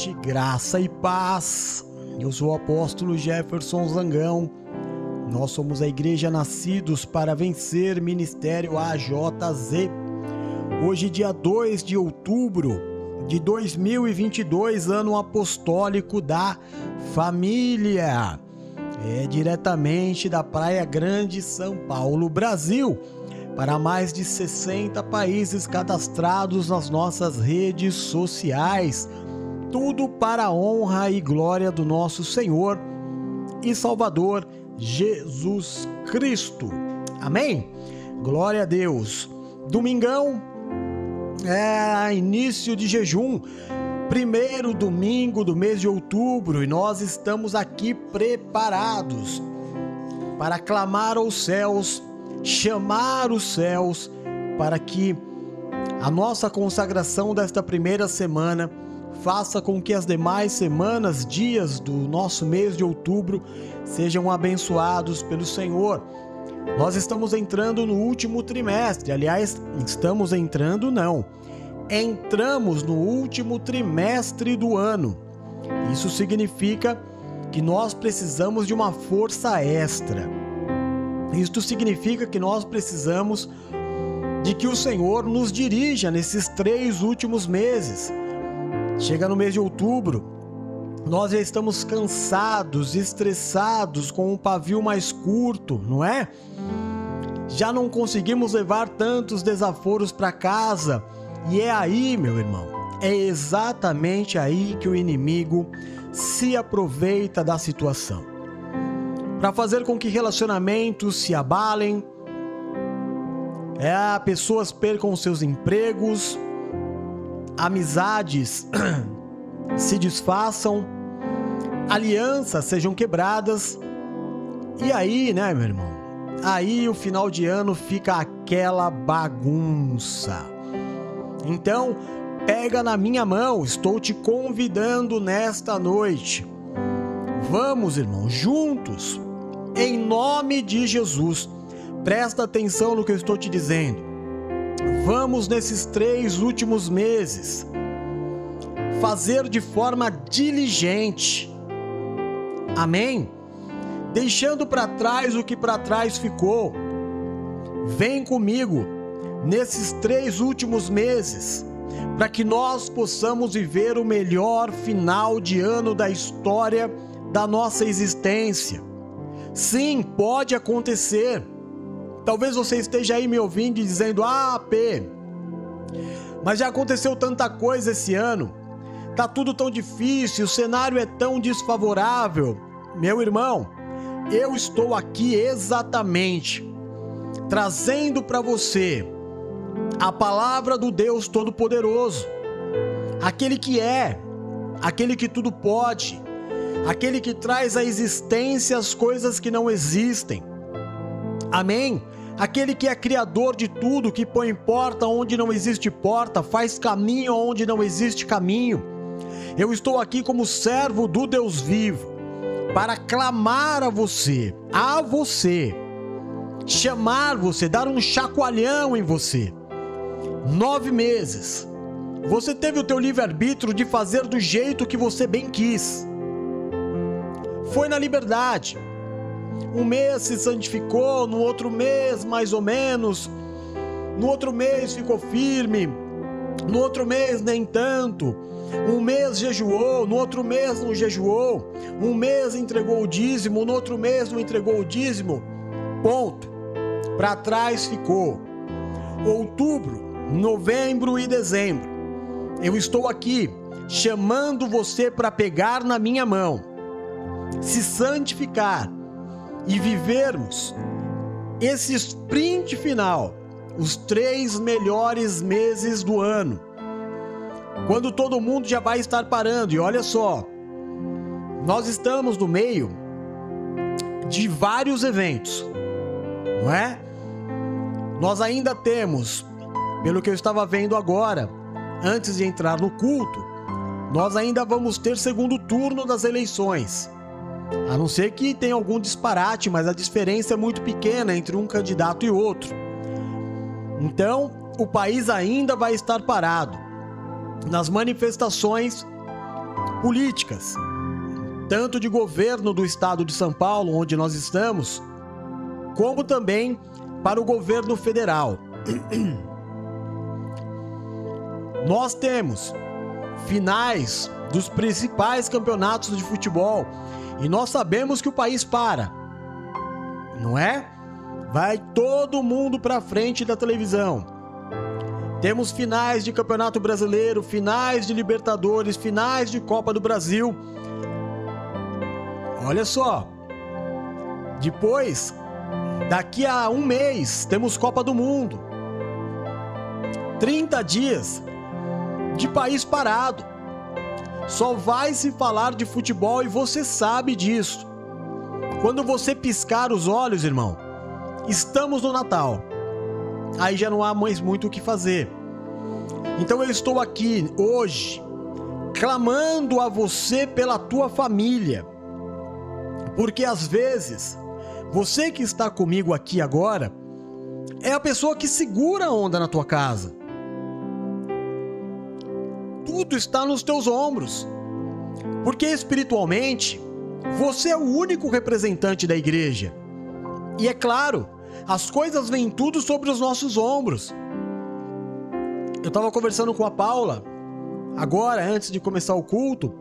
noite, graça e paz. Eu sou o apóstolo Jefferson Zangão. Nós somos a Igreja Nascidos para Vencer, Ministério AJZ. Hoje, dia 2 de outubro de 2022, ano apostólico da família. É diretamente da Praia Grande, São Paulo, Brasil para mais de 60 países cadastrados nas nossas redes sociais. Tudo para a honra e glória do nosso Senhor e Salvador Jesus Cristo. Amém? Glória a Deus. Domingão é início de jejum, primeiro domingo do mês de outubro, e nós estamos aqui preparados para clamar aos céus chamar os céus para que a nossa consagração desta primeira semana faça com que as demais semanas, dias do nosso mês de outubro sejam abençoados pelo Senhor. Nós estamos entrando no último trimestre, aliás, estamos entrando não. Entramos no último trimestre do ano. Isso significa que nós precisamos de uma força extra. Isto significa que nós precisamos de que o Senhor nos dirija nesses três últimos meses. Chega no mês de outubro, nós já estamos cansados, estressados, com um pavio mais curto, não é? Já não conseguimos levar tantos desaforos para casa. E é aí, meu irmão, é exatamente aí que o inimigo se aproveita da situação para fazer com que relacionamentos se abalem, é, pessoas percam seus empregos, amizades se desfaçam, alianças sejam quebradas. E aí, né, meu irmão? Aí o final de ano fica aquela bagunça. Então, pega na minha mão, estou te convidando nesta noite. Vamos, irmão, juntos em nome de Jesus. Presta atenção no que eu estou te dizendo. Vamos nesses três últimos meses fazer de forma diligente. Amém? Deixando para trás o que para trás ficou. Vem comigo nesses três últimos meses para que nós possamos viver o melhor final de ano da história da nossa existência. Sim, pode acontecer. Talvez você esteja aí me ouvindo e dizendo: "Ah, P, mas já aconteceu tanta coisa esse ano. Tá tudo tão difícil, o cenário é tão desfavorável". Meu irmão, eu estou aqui exatamente trazendo para você a palavra do Deus Todo-Poderoso, aquele que é, aquele que tudo pode, aquele que traz à existência as coisas que não existem. Amém? Aquele que é criador de tudo, que põe porta onde não existe porta, faz caminho onde não existe caminho. Eu estou aqui como servo do Deus vivo para clamar a você, a você, chamar você, dar um chacoalhão em você. Nove meses. Você teve o teu livre-arbítrio de fazer do jeito que você bem quis foi na liberdade. Um mês se santificou, no outro mês, mais ou menos, no outro mês ficou firme, no outro mês nem tanto. Um mês jejuou, no outro mês não jejuou. Um mês entregou o dízimo, no outro mês não entregou o dízimo. Ponto. Para trás ficou. Outubro, novembro e dezembro. Eu estou aqui chamando você para pegar na minha mão se santificar e vivermos esse sprint final, os três melhores meses do ano, quando todo mundo já vai estar parando. E olha só, nós estamos no meio de vários eventos, não é? Nós ainda temos, pelo que eu estava vendo agora, antes de entrar no culto, nós ainda vamos ter segundo turno das eleições. A não ser que tenha algum disparate, mas a diferença é muito pequena entre um candidato e outro. Então, o país ainda vai estar parado. Nas manifestações políticas, tanto de governo do estado de São Paulo, onde nós estamos, como também para o governo federal. Nós temos finais dos principais campeonatos de futebol e nós sabemos que o país para, não é? Vai todo mundo para frente da televisão. Temos finais de Campeonato Brasileiro, finais de Libertadores, finais de Copa do Brasil. Olha só. Depois, daqui a um mês, temos Copa do Mundo. 30 dias de país parado. Só vai se falar de futebol e você sabe disso. Quando você piscar os olhos, irmão, estamos no Natal. Aí já não há mais muito o que fazer. Então eu estou aqui hoje clamando a você pela tua família. Porque às vezes, você que está comigo aqui agora é a pessoa que segura a onda na tua casa tudo está nos teus ombros. Porque espiritualmente, você é o único representante da igreja. E é claro, as coisas vêm tudo sobre os nossos ombros. Eu estava conversando com a Paula, agora, antes de começar o culto.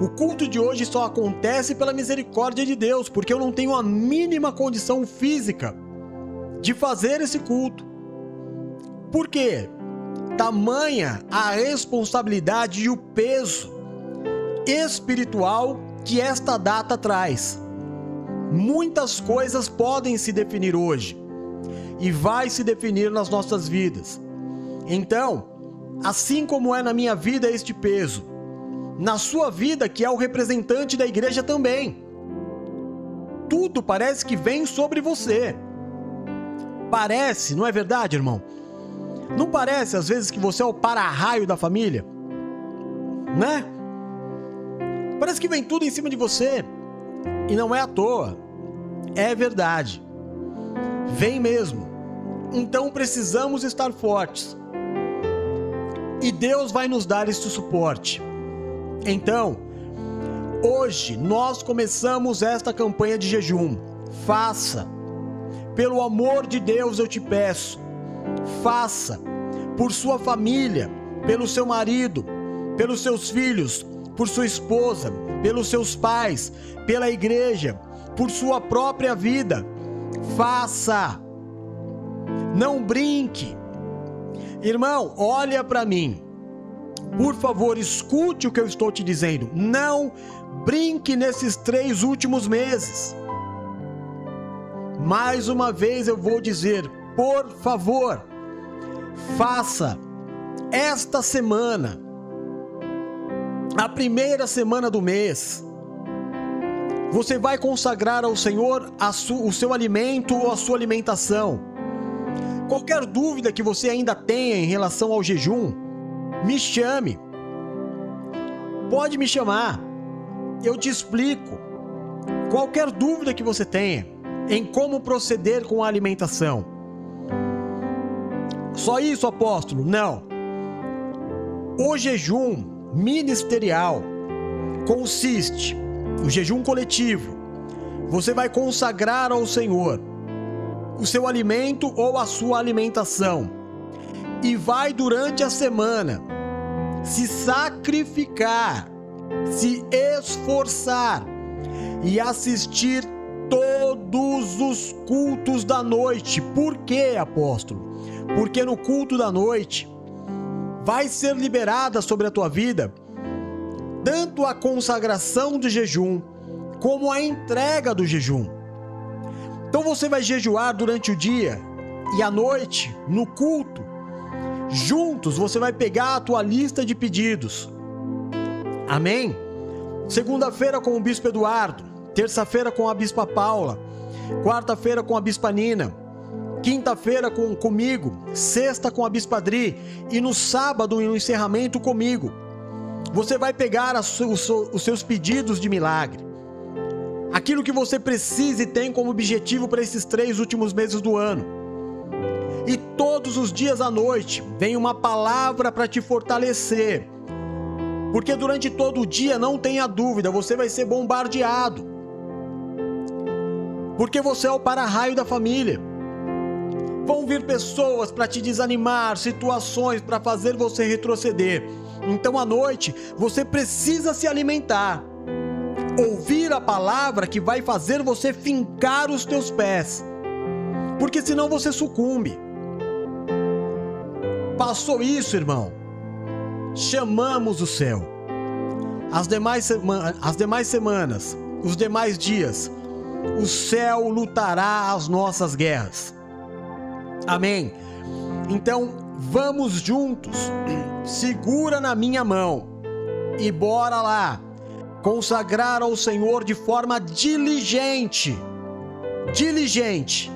O culto de hoje só acontece pela misericórdia de Deus, porque eu não tenho a mínima condição física de fazer esse culto. Por quê? Tamanha a responsabilidade e o peso espiritual que esta data traz. Muitas coisas podem se definir hoje e vai se definir nas nossas vidas. Então, assim como é na minha vida este peso, na sua vida, que é o representante da igreja também. Tudo parece que vem sobre você. Parece, não é verdade, irmão? Não parece às vezes que você é o para-raio da família? Né? Parece que vem tudo em cima de você. E não é à toa. É verdade. Vem mesmo. Então precisamos estar fortes. E Deus vai nos dar este suporte. Então, hoje nós começamos esta campanha de jejum. Faça. Pelo amor de Deus eu te peço faça por sua família, pelo seu marido, pelos seus filhos, por sua esposa, pelos seus pais, pela igreja, por sua própria vida. Faça. Não brinque. Irmão, olha para mim. Por favor, escute o que eu estou te dizendo. Não brinque nesses três últimos meses. Mais uma vez eu vou dizer, por favor, faça esta semana, a primeira semana do mês, você vai consagrar ao Senhor o seu alimento ou a sua alimentação. Qualquer dúvida que você ainda tenha em relação ao jejum, me chame. Pode me chamar. Eu te explico. Qualquer dúvida que você tenha em como proceder com a alimentação. Só isso, apóstolo? Não. O jejum ministerial consiste, o jejum coletivo, você vai consagrar ao Senhor o seu alimento ou a sua alimentação e vai durante a semana se sacrificar, se esforçar e assistir todos os cultos da noite. Por quê, apóstolo? Porque no culto da noite vai ser liberada sobre a tua vida tanto a consagração do jejum como a entrega do jejum. Então você vai jejuar durante o dia e à noite, no culto, juntos você vai pegar a tua lista de pedidos. Amém? Segunda-feira com o bispo Eduardo, terça-feira com a bispa Paula, quarta-feira com a bispa Nina, quinta-feira com comigo, sexta com a Bispadri e no sábado no encerramento comigo. Você vai pegar os seus pedidos de milagre. Aquilo que você precisa e tem como objetivo para esses três últimos meses do ano. E todos os dias à noite vem uma palavra para te fortalecer, Porque durante todo o dia, não tenha dúvida, você vai ser bombardeado. Porque você é o para-raio da família. Vão vir pessoas para te desanimar, situações para fazer você retroceder. Então à noite você precisa se alimentar. Ouvir a palavra que vai fazer você fincar os teus pés. Porque senão você sucumbe. Passou isso, irmão. Chamamos o céu. As demais, sema as demais semanas, os demais dias, o céu lutará as nossas guerras. Amém. Então, vamos juntos. Segura na minha mão e bora lá consagrar ao Senhor de forma diligente. Diligente.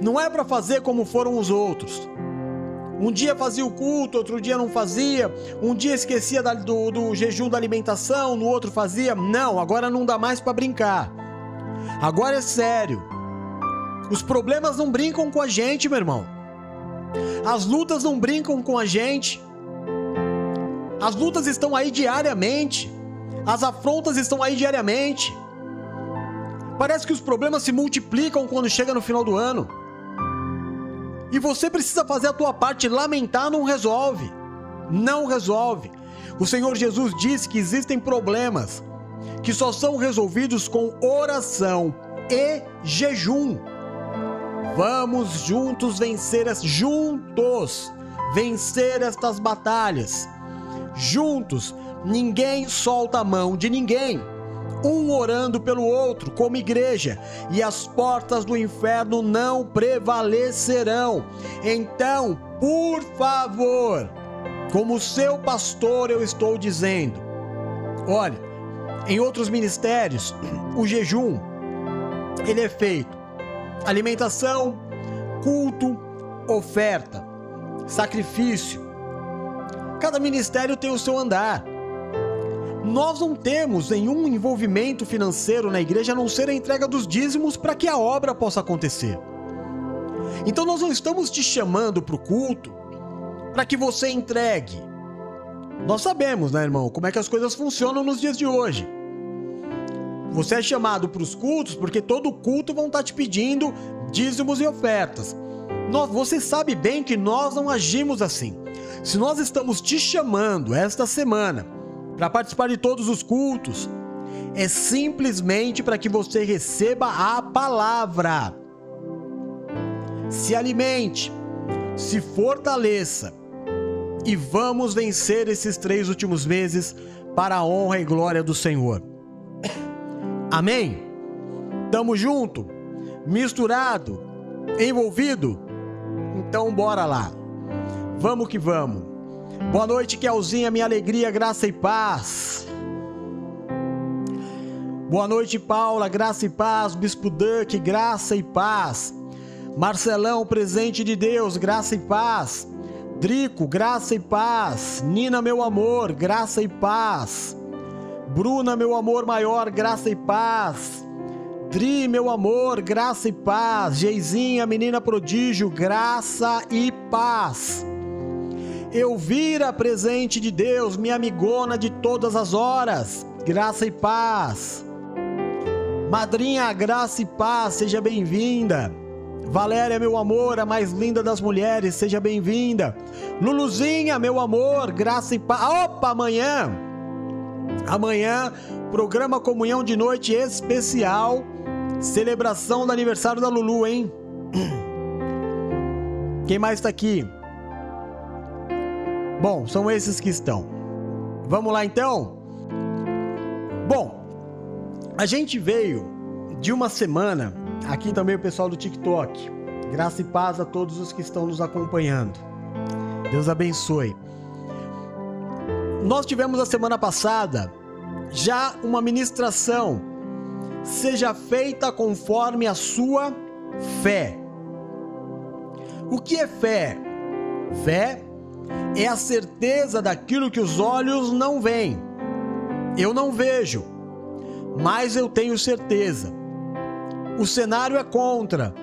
Não é para fazer como foram os outros. Um dia fazia o culto, outro dia não fazia. Um dia esquecia do, do jejum da alimentação, no outro fazia. Não, agora não dá mais para brincar. Agora é sério. Os problemas não brincam com a gente, meu irmão. As lutas não brincam com a gente. As lutas estão aí diariamente. As afrontas estão aí diariamente. Parece que os problemas se multiplicam quando chega no final do ano. E você precisa fazer a tua parte. Lamentar não resolve. Não resolve. O Senhor Jesus disse que existem problemas que só são resolvidos com oração e jejum. Vamos juntos vencer as juntos vencer estas batalhas. Juntos, ninguém solta a mão de ninguém. Um orando pelo outro, como igreja, e as portas do inferno não prevalecerão. Então, por favor, como seu pastor, eu estou dizendo: olha, em outros ministérios, o jejum ele é feito alimentação, culto, oferta, sacrifício. Cada ministério tem o seu andar. Nós não temos nenhum envolvimento financeiro na igreja a não ser a entrega dos dízimos para que a obra possa acontecer. Então nós não estamos te chamando para o culto para que você entregue. Nós sabemos, né, irmão, como é que as coisas funcionam nos dias de hoje. Você é chamado para os cultos porque todo culto vão estar tá te pedindo dízimos e ofertas. Nós, você sabe bem que nós não agimos assim. Se nós estamos te chamando esta semana para participar de todos os cultos, é simplesmente para que você receba a palavra. Se alimente, se fortaleça e vamos vencer esses três últimos meses para a honra e glória do Senhor. Amém? Tamo junto? Misturado? Envolvido? Então bora lá. Vamos que vamos. Boa noite, Kelzinha, minha alegria, graça e paz. Boa noite, Paula, graça e paz. Bispo Duck, graça e paz. Marcelão, presente de Deus, graça e paz. Drico, graça e paz. Nina, meu amor, graça e paz. Bruna, meu amor maior, graça e paz. Dri, meu amor, graça e paz. Geizinha, menina prodígio, graça e paz. Elvira, presente de Deus, minha amigona de todas as horas, graça e paz. Madrinha, graça e paz, seja bem-vinda. Valéria, meu amor, a mais linda das mulheres, seja bem-vinda. Luluzinha, meu amor, graça e paz. Opa, amanhã Amanhã, programa Comunhão de Noite especial. Celebração do aniversário da Lulu, hein? Quem mais tá aqui? Bom, são esses que estão. Vamos lá então? Bom, a gente veio de uma semana, aqui também o pessoal do TikTok. Graça e paz a todos os que estão nos acompanhando. Deus abençoe. Nós tivemos a semana passada já uma ministração. Seja feita conforme a sua fé. O que é fé? Fé é a certeza daquilo que os olhos não veem. Eu não vejo, mas eu tenho certeza. O cenário é contra,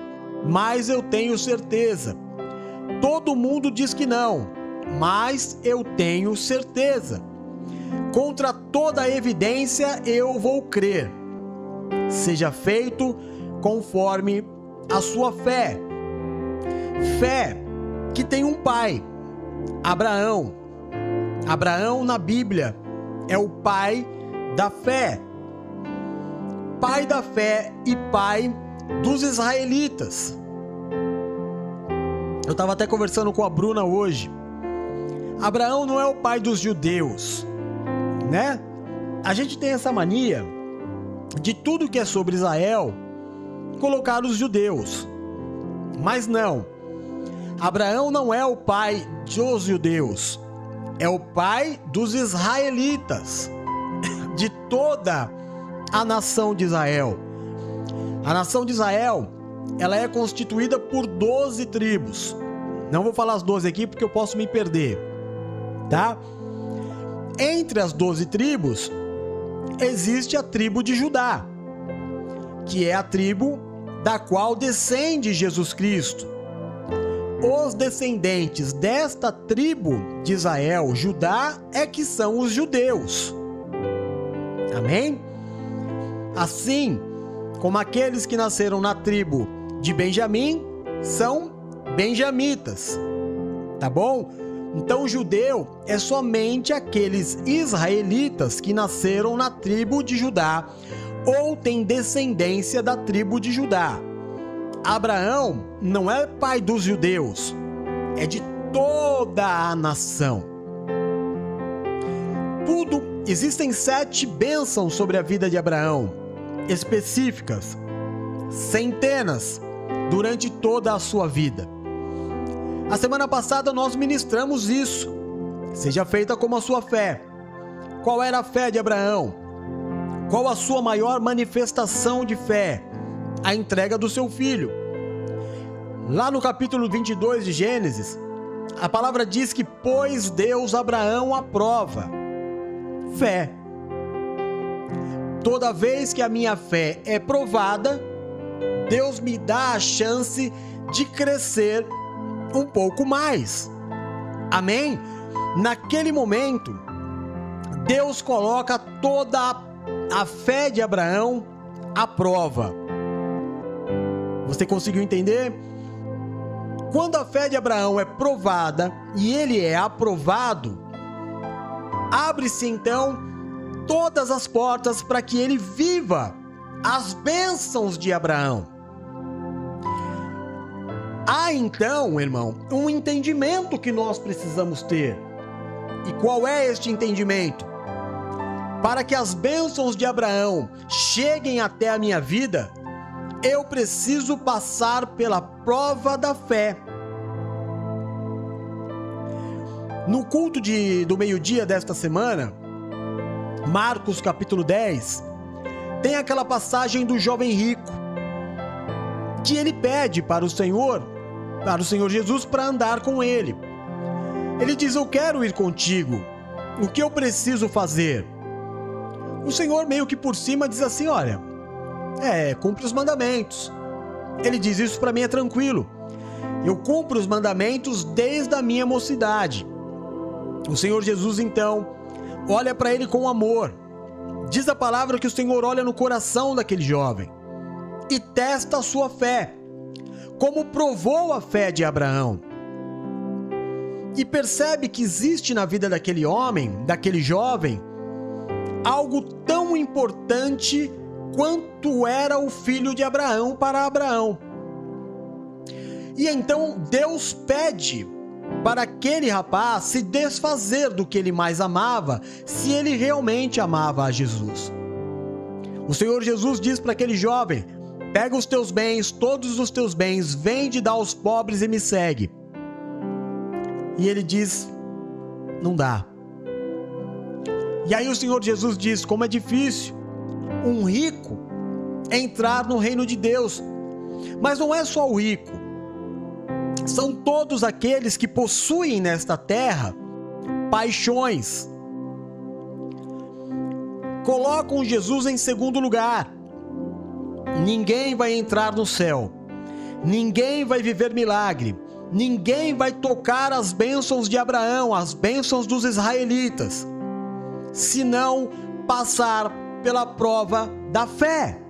mas eu tenho certeza. Todo mundo diz que não, mas eu tenho certeza. Contra toda evidência eu vou crer. Seja feito conforme a sua fé. Fé que tem um pai, Abraão. Abraão na Bíblia é o pai da fé. Pai da fé e pai dos israelitas. Eu estava até conversando com a Bruna hoje. Abraão não é o pai dos judeus, né? A gente tem essa mania de tudo que é sobre Israel colocar os judeus. Mas não. Abraão não é o pai dos judeus, é o pai dos israelitas, de toda a nação de Israel. A nação de Israel, ela é constituída por 12 tribos. Não vou falar as 12 aqui porque eu posso me perder, tá? Entre as 12 tribos existe a tribo de Judá, que é a tribo da qual descende Jesus Cristo. Os descendentes desta tribo de Israel, Judá, é que são os judeus. Amém? Assim como aqueles que nasceram na tribo de Benjamim são benjamitas. Tá bom? Então, judeu é somente aqueles israelitas que nasceram na tribo de Judá ou têm descendência da tribo de Judá. Abraão não é pai dos judeus, é de toda a nação. Tudo, existem sete bênçãos sobre a vida de Abraão, específicas, centenas, durante toda a sua vida. A semana passada nós ministramos isso. Seja feita como a sua fé. Qual era a fé de Abraão? Qual a sua maior manifestação de fé? a entrega do seu filho. Lá no capítulo 22 de Gênesis, a palavra diz que pôs Deus Abraão à prova. Fé. Toda vez que a minha fé é provada, Deus me dá a chance de crescer um pouco mais. Amém? Naquele momento, Deus coloca toda a, fé de Abraão à prova. Você conseguiu entender? Quando a fé de Abraão é provada e ele é aprovado, abre-se então todas as portas para que ele viva as bênçãos de Abraão. Há então, irmão, um entendimento que nós precisamos ter. E qual é este entendimento? Para que as bênçãos de Abraão cheguem até a minha vida, eu preciso passar pela prova da fé. No culto de, do meio-dia desta semana, Marcos capítulo 10, tem aquela passagem do jovem rico, que ele pede para o Senhor, para o Senhor Jesus, para andar com ele. Ele diz: Eu quero ir contigo, o que eu preciso fazer? O Senhor, meio que por cima, diz assim: Olha, é, cumpre os mandamentos. Ele diz: Isso para mim é tranquilo. Eu cumpro os mandamentos desde a minha mocidade. O Senhor Jesus, então, olha para ele com amor. Diz a palavra que o Senhor olha no coração daquele jovem e testa a sua fé, como provou a fé de Abraão. E percebe que existe na vida daquele homem, daquele jovem, algo tão importante quanto era o filho de Abraão para Abraão. E então Deus pede para aquele rapaz se desfazer do que ele mais amava, se ele realmente amava a Jesus. O Senhor Jesus diz para aquele jovem: Pega os teus bens, todos os teus bens, vende dá aos pobres e me segue. E ele diz: Não dá. E aí o Senhor Jesus diz: Como é difícil um rico entrar no reino de Deus. Mas não é só o rico, são todos aqueles que possuem nesta terra paixões. Colocam Jesus em segundo lugar. Ninguém vai entrar no céu, ninguém vai viver milagre, ninguém vai tocar as bênçãos de Abraão, as bênçãos dos israelitas, se não passar pela prova da fé.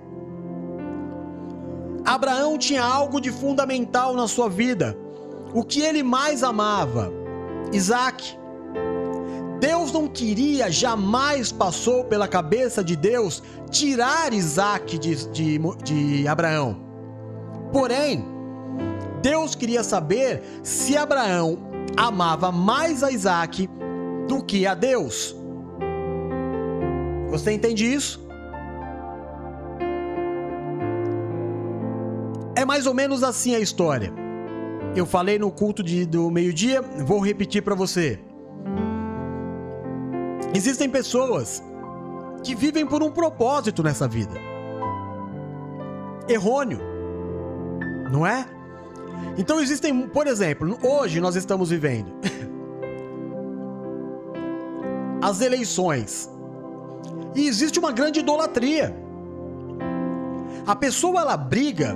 Abraão tinha algo de fundamental na sua vida. O que ele mais amava? Isaac. Deus não queria, jamais passou pela cabeça de Deus tirar Isaac de, de, de Abraão. Porém, Deus queria saber se Abraão amava mais a Isaac do que a Deus. Você entende isso? É mais ou menos assim a história. Eu falei no culto de, do meio-dia, vou repetir para você. Existem pessoas que vivem por um propósito nessa vida. Errôneo. Não é? Então existem, por exemplo, hoje nós estamos vivendo as eleições. E existe uma grande idolatria. A pessoa ela briga,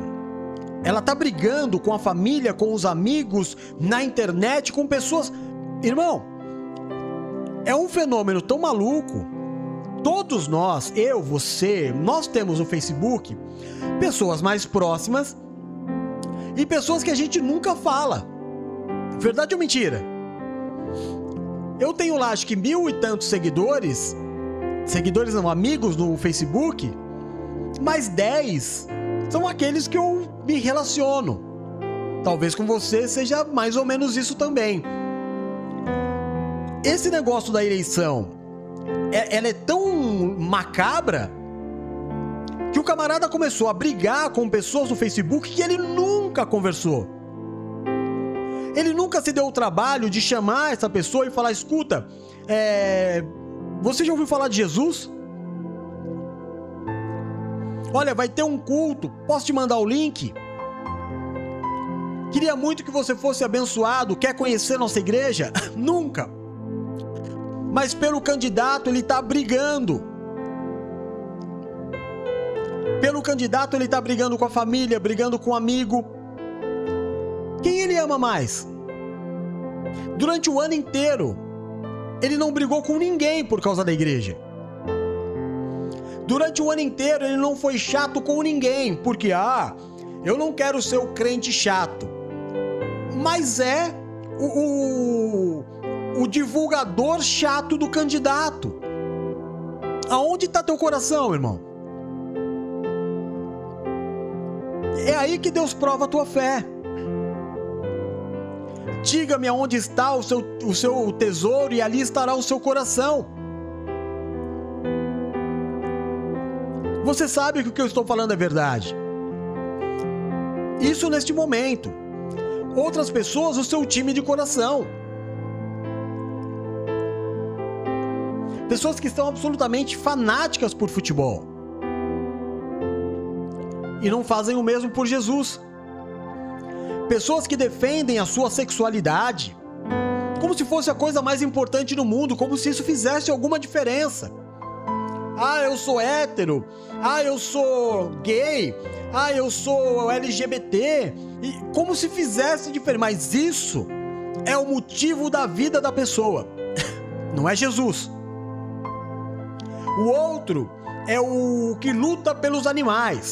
ela tá brigando com a família, com os amigos, na internet, com pessoas. Irmão, é um fenômeno tão maluco. Todos nós, eu, você, nós temos no Facebook pessoas mais próximas e pessoas que a gente nunca fala. Verdade ou mentira? Eu tenho lá acho que mil e tantos seguidores, seguidores não, amigos no Facebook, mas dez são aqueles que eu me relaciono. Talvez com você seja mais ou menos isso também. Esse negócio da eleição, é, ela é tão macabra que o camarada começou a brigar com pessoas no Facebook que ele nunca conversou. Ele nunca se deu o trabalho de chamar essa pessoa e falar: escuta, é... você já ouviu falar de Jesus? Olha, vai ter um culto, posso te mandar o link? Queria muito que você fosse abençoado, quer conhecer nossa igreja? Nunca. Mas pelo candidato ele está brigando. Pelo candidato ele está brigando com a família, brigando com o um amigo. Quem ele ama mais? Durante o ano inteiro, ele não brigou com ninguém por causa da igreja. Durante o ano inteiro, ele não foi chato com ninguém, porque, ah, eu não quero ser o crente chato. Mas é o, o, o divulgador chato do candidato. Aonde está teu coração, irmão? É aí que Deus prova a tua fé. Diga-me aonde está o seu, o seu tesouro e ali estará o seu coração. Você sabe que o que eu estou falando é verdade. Isso neste momento. Outras pessoas, o seu time de coração. Pessoas que estão absolutamente fanáticas por futebol. E não fazem o mesmo por Jesus. Pessoas que defendem a sua sexualidade como se fosse a coisa mais importante do mundo, como se isso fizesse alguma diferença. Ah, eu sou hétero. Ah, eu sou gay. Ah, eu sou LGBT. E como se fizesse diferença. Mas isso é o motivo da vida da pessoa. Não é Jesus. O outro é o que luta pelos animais.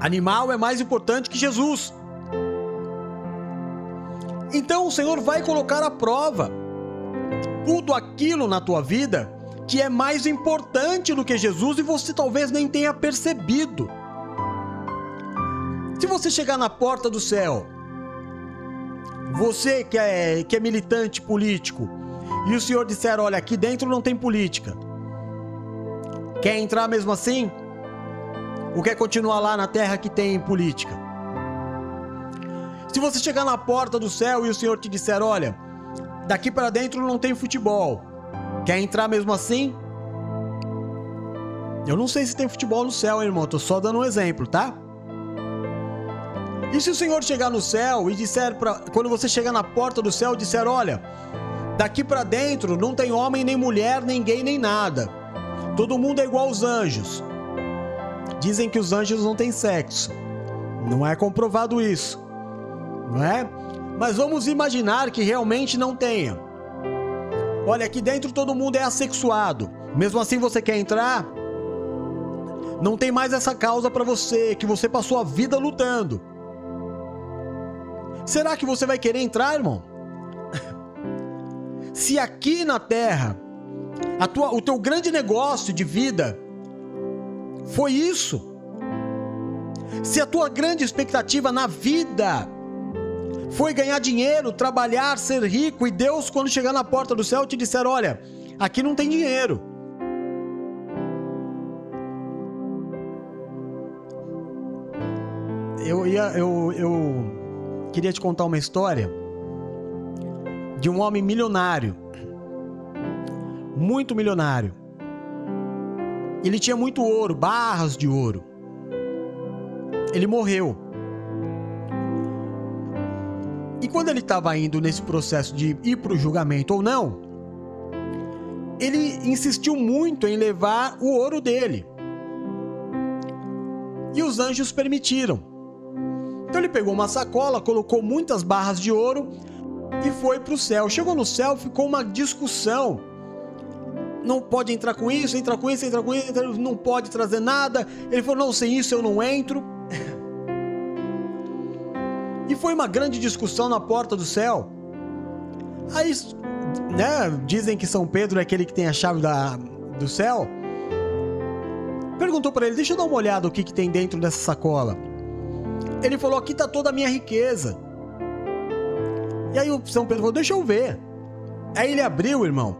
Animal é mais importante que Jesus. Então o Senhor vai colocar à prova tudo aquilo na tua vida que é mais importante do que Jesus e você talvez nem tenha percebido. Se você chegar na porta do céu, você que é, que é militante político, e o Senhor disser: Olha, aqui dentro não tem política, quer entrar mesmo assim? Ou quer continuar lá na terra que tem política? Se você chegar na porta do céu e o Senhor te disser: Olha, daqui para dentro não tem futebol, quer entrar mesmo assim? Eu não sei se tem futebol no céu, irmão, tô só dando um exemplo, tá? E se o Senhor chegar no céu e disser para quando você chegar na porta do céu disser, olha, daqui para dentro não tem homem nem mulher, gay nem nada. Todo mundo é igual aos anjos. Dizem que os anjos não têm sexo. Não é comprovado isso. Não é? Mas vamos imaginar que realmente não tenha. Olha, aqui dentro todo mundo é assexuado. Mesmo assim você quer entrar? Não tem mais essa causa para você, que você passou a vida lutando. Será que você vai querer entrar, irmão? Se aqui na terra tua, o teu grande negócio de vida foi isso, se a tua grande expectativa na vida foi ganhar dinheiro, trabalhar, ser rico, e Deus, quando chegar na porta do céu, te disser: Olha, aqui não tem dinheiro. Eu, ia, eu, eu queria te contar uma história de um homem milionário, muito milionário. Ele tinha muito ouro, barras de ouro. Ele morreu. E quando ele estava indo nesse processo de ir para o julgamento ou não, ele insistiu muito em levar o ouro dele. E os anjos permitiram. Então ele pegou uma sacola, colocou muitas barras de ouro e foi para o céu. Chegou no céu, ficou uma discussão. Não pode entrar com isso, entrar com isso, entrar com isso, não pode trazer nada. Ele falou: não, sem isso eu não entro. E foi uma grande discussão na porta do céu. Aí, né, dizem que São Pedro é aquele que tem a chave da, do céu. Perguntou para ele: Deixa eu dar uma olhada o que, que tem dentro dessa sacola. Ele falou: Aqui tá toda a minha riqueza. E aí o São Pedro falou: Deixa eu ver. Aí ele abriu, irmão.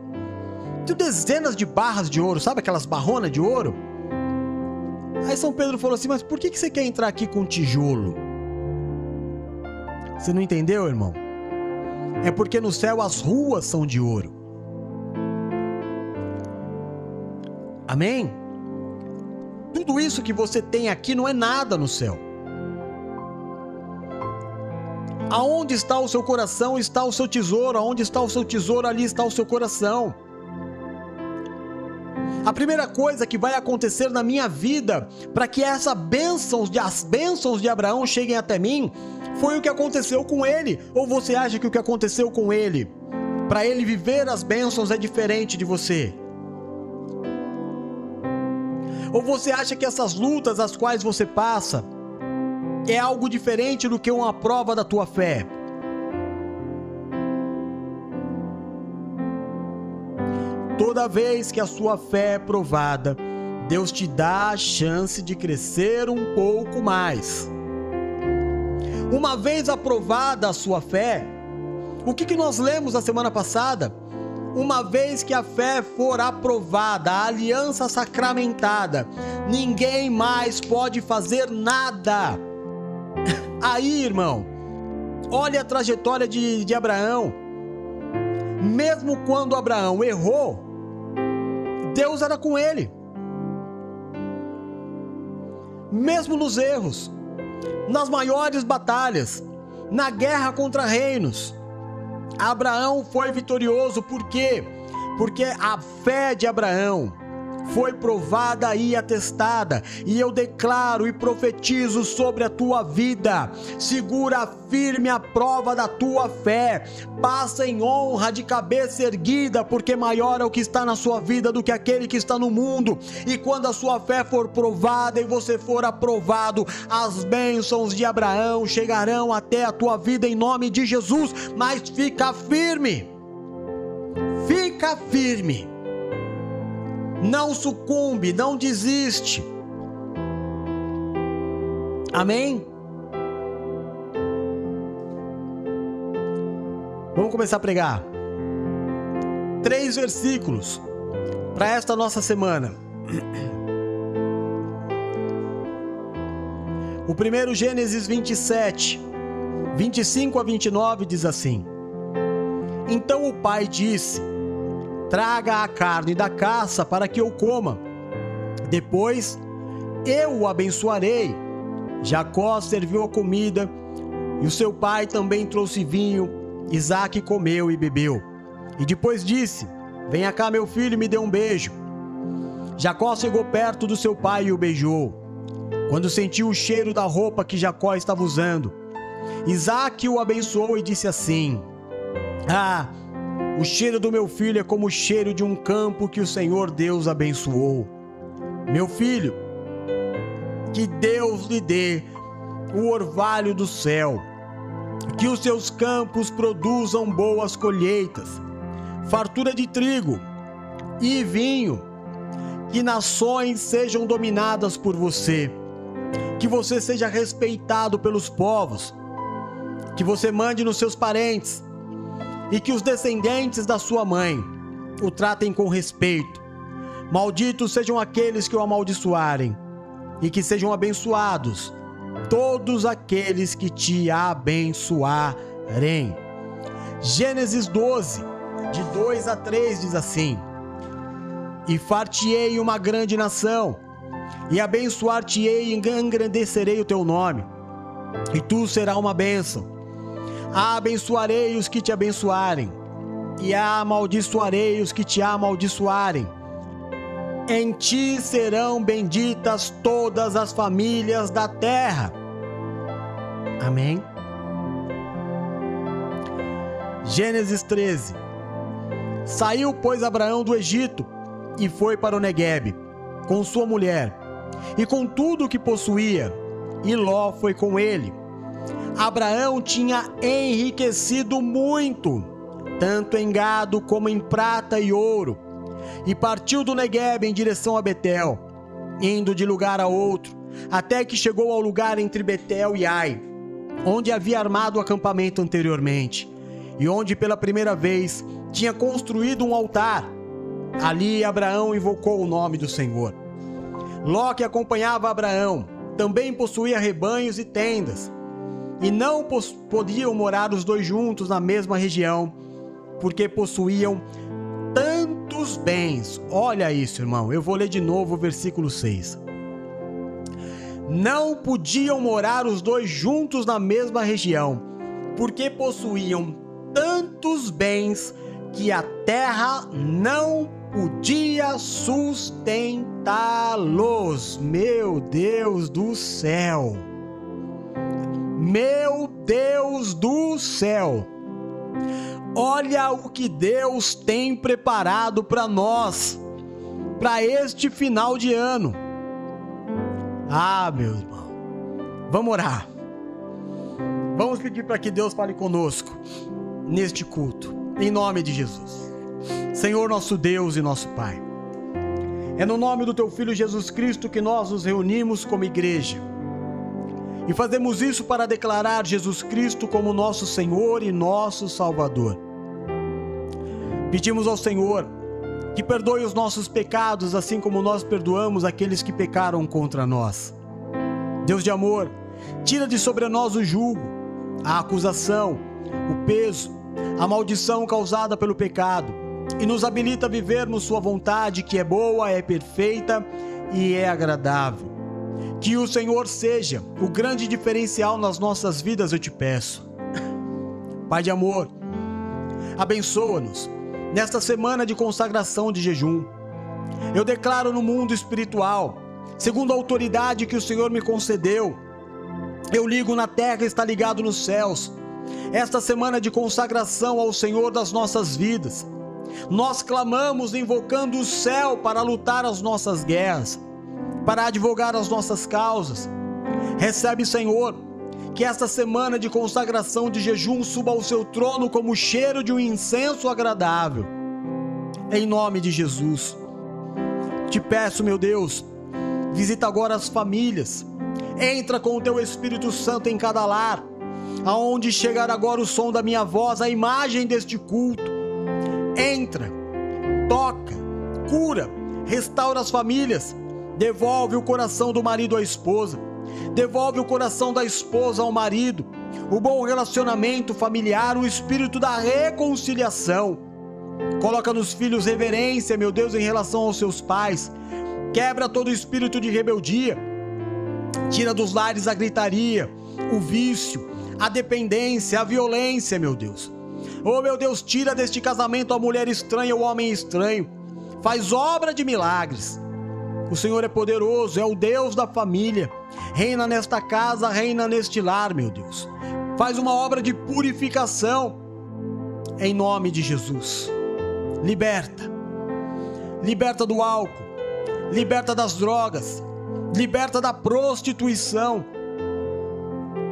Tinha dezenas de barras de ouro, sabe aquelas barronas de ouro? Aí São Pedro falou assim: Mas por que, que você quer entrar aqui com tijolo? Você não entendeu, irmão? É porque no céu as ruas são de ouro. Amém? Tudo isso que você tem aqui não é nada no céu. Aonde está o seu coração, está o seu tesouro. Aonde está o seu tesouro, ali está o seu coração. A primeira coisa que vai acontecer na minha vida para que essas bênçãos, as bênçãos de Abraão cheguem até mim, foi o que aconteceu com ele? Ou você acha que o que aconteceu com ele, para ele viver as bênçãos, é diferente de você? Ou você acha que essas lutas as quais você passa é algo diferente do que uma prova da tua fé? Toda vez que a sua fé é provada, Deus te dá a chance de crescer um pouco mais. Uma vez aprovada a sua fé, o que, que nós lemos na semana passada? Uma vez que a fé for aprovada, a aliança sacramentada, ninguém mais pode fazer nada. Aí, irmão, olha a trajetória de, de Abraão. Mesmo quando Abraão errou, Deus era com ele. Mesmo nos erros, nas maiores batalhas, na guerra contra reinos. Abraão foi vitorioso por quê? Porque a fé de Abraão foi provada e atestada, e eu declaro e profetizo sobre a tua vida. Segura firme a prova da tua fé, passa em honra de cabeça erguida, porque maior é o que está na sua vida do que aquele que está no mundo. E quando a sua fé for provada e você for aprovado, as bênçãos de Abraão chegarão até a tua vida em nome de Jesus. Mas fica firme, fica firme não sucumbe, não desiste. Amém? Vamos começar a pregar. Três versículos para esta nossa semana. O primeiro, Gênesis 27, 25 a 29, diz assim: Então o pai disse: Traga a carne da caça para que eu coma. Depois eu o abençoarei. Jacó serviu a comida e o seu pai também trouxe vinho. Isaac comeu e bebeu. E depois disse: Venha cá, meu filho, e me dê um beijo. Jacó chegou perto do seu pai e o beijou. Quando sentiu o cheiro da roupa que Jacó estava usando, Isaac o abençoou e disse assim: Ah, O cheiro do meu filho é como o cheiro de um campo que o Senhor Deus abençoou. Meu filho, que Deus lhe dê o orvalho do céu, que os seus campos produzam boas colheitas, fartura de trigo e vinho, que nações sejam dominadas por você, que você seja respeitado pelos povos, que você mande nos seus parentes e que os descendentes da sua mãe o tratem com respeito. Malditos sejam aqueles que o amaldiçoarem, e que sejam abençoados todos aqueles que te abençoarem. Gênesis 12, de 2 a 3 diz assim: E fartiei uma grande nação, e abençoar-te-ei e engrandecerei o teu nome, e tu serás uma bênção Abençoarei os que te abençoarem, e amaldiçoarei os que te amaldiçoarem. Em ti serão benditas todas as famílias da terra. Amém. Gênesis 13. Saiu, pois, Abraão do Egito e foi para o Neguebe, com sua mulher e com tudo o que possuía, e Ló foi com ele. Abraão tinha enriquecido muito, tanto em gado como em prata e ouro, e partiu do Negueb em direção a Betel, indo de lugar a outro, até que chegou ao lugar entre Betel e Ai, onde havia armado o acampamento anteriormente, e onde pela primeira vez tinha construído um altar. Ali Abraão invocou o nome do Senhor. Ló que acompanhava Abraão também possuía rebanhos e tendas e não podiam morar os dois juntos na mesma região, porque possuíam tantos bens. Olha isso, irmão. Eu vou ler de novo o versículo 6. Não podiam morar os dois juntos na mesma região, porque possuíam tantos bens que a terra não podia sustentá-los. Meu Deus do céu! Meu Deus do céu! Olha o que Deus tem preparado para nós, para este final de ano. Ah, meu irmão, vamos orar. Vamos pedir para que Deus fale conosco neste culto, em nome de Jesus. Senhor, nosso Deus e nosso Pai, é no nome do Teu Filho Jesus Cristo que nós nos reunimos como igreja e fazemos isso para declarar Jesus Cristo como nosso Senhor e nosso Salvador. Pedimos ao Senhor que perdoe os nossos pecados, assim como nós perdoamos aqueles que pecaram contra nós. Deus de amor, tira de sobre nós o julgo, a acusação, o peso, a maldição causada pelo pecado e nos habilita a vivermos Sua vontade, que é boa, é perfeita e é agradável. Que o Senhor seja o grande diferencial nas nossas vidas, eu te peço. Pai de amor, abençoa-nos nesta semana de consagração de jejum. Eu declaro no mundo espiritual, segundo a autoridade que o Senhor me concedeu, eu ligo na terra e está ligado nos céus. Esta semana de consagração ao Senhor das nossas vidas. Nós clamamos invocando o céu para lutar as nossas guerras para advogar as nossas causas. Recebe, Senhor, que esta semana de consagração de jejum suba ao seu trono como o cheiro de um incenso agradável. Em nome de Jesus. Te peço, meu Deus, visita agora as famílias. Entra com o teu Espírito Santo em cada lar, aonde chegar agora o som da minha voz, a imagem deste culto. Entra, toca, cura, restaura as famílias devolve o coração do marido à esposa, devolve o coração da esposa ao marido, o bom relacionamento familiar, o espírito da reconciliação. Coloca nos filhos reverência, meu Deus, em relação aos seus pais. Quebra todo espírito de rebeldia. Tira dos lares a gritaria, o vício, a dependência, a violência, meu Deus. Oh, meu Deus, tira deste casamento a mulher estranha, o homem estranho. Faz obra de milagres. O Senhor é poderoso, é o Deus da família. Reina nesta casa, reina neste lar, meu Deus. Faz uma obra de purificação Em nome de Jesus. Liberta. Liberta do álcool. Liberta das drogas. Liberta da prostituição.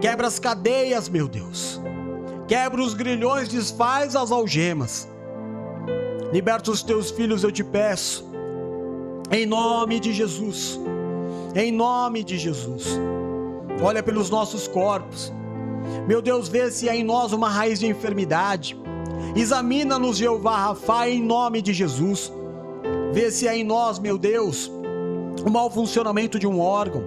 Quebra as cadeias, meu Deus. Quebra os grilhões, desfaz as algemas. Liberta os teus filhos, eu te peço. Em nome de Jesus. Em nome de Jesus. Olha pelos nossos corpos. Meu Deus, vê se há em nós uma raiz de enfermidade. Examina-nos, Jeová Rafa, em nome de Jesus. Vê se há em nós, meu Deus, o mau funcionamento de um órgão,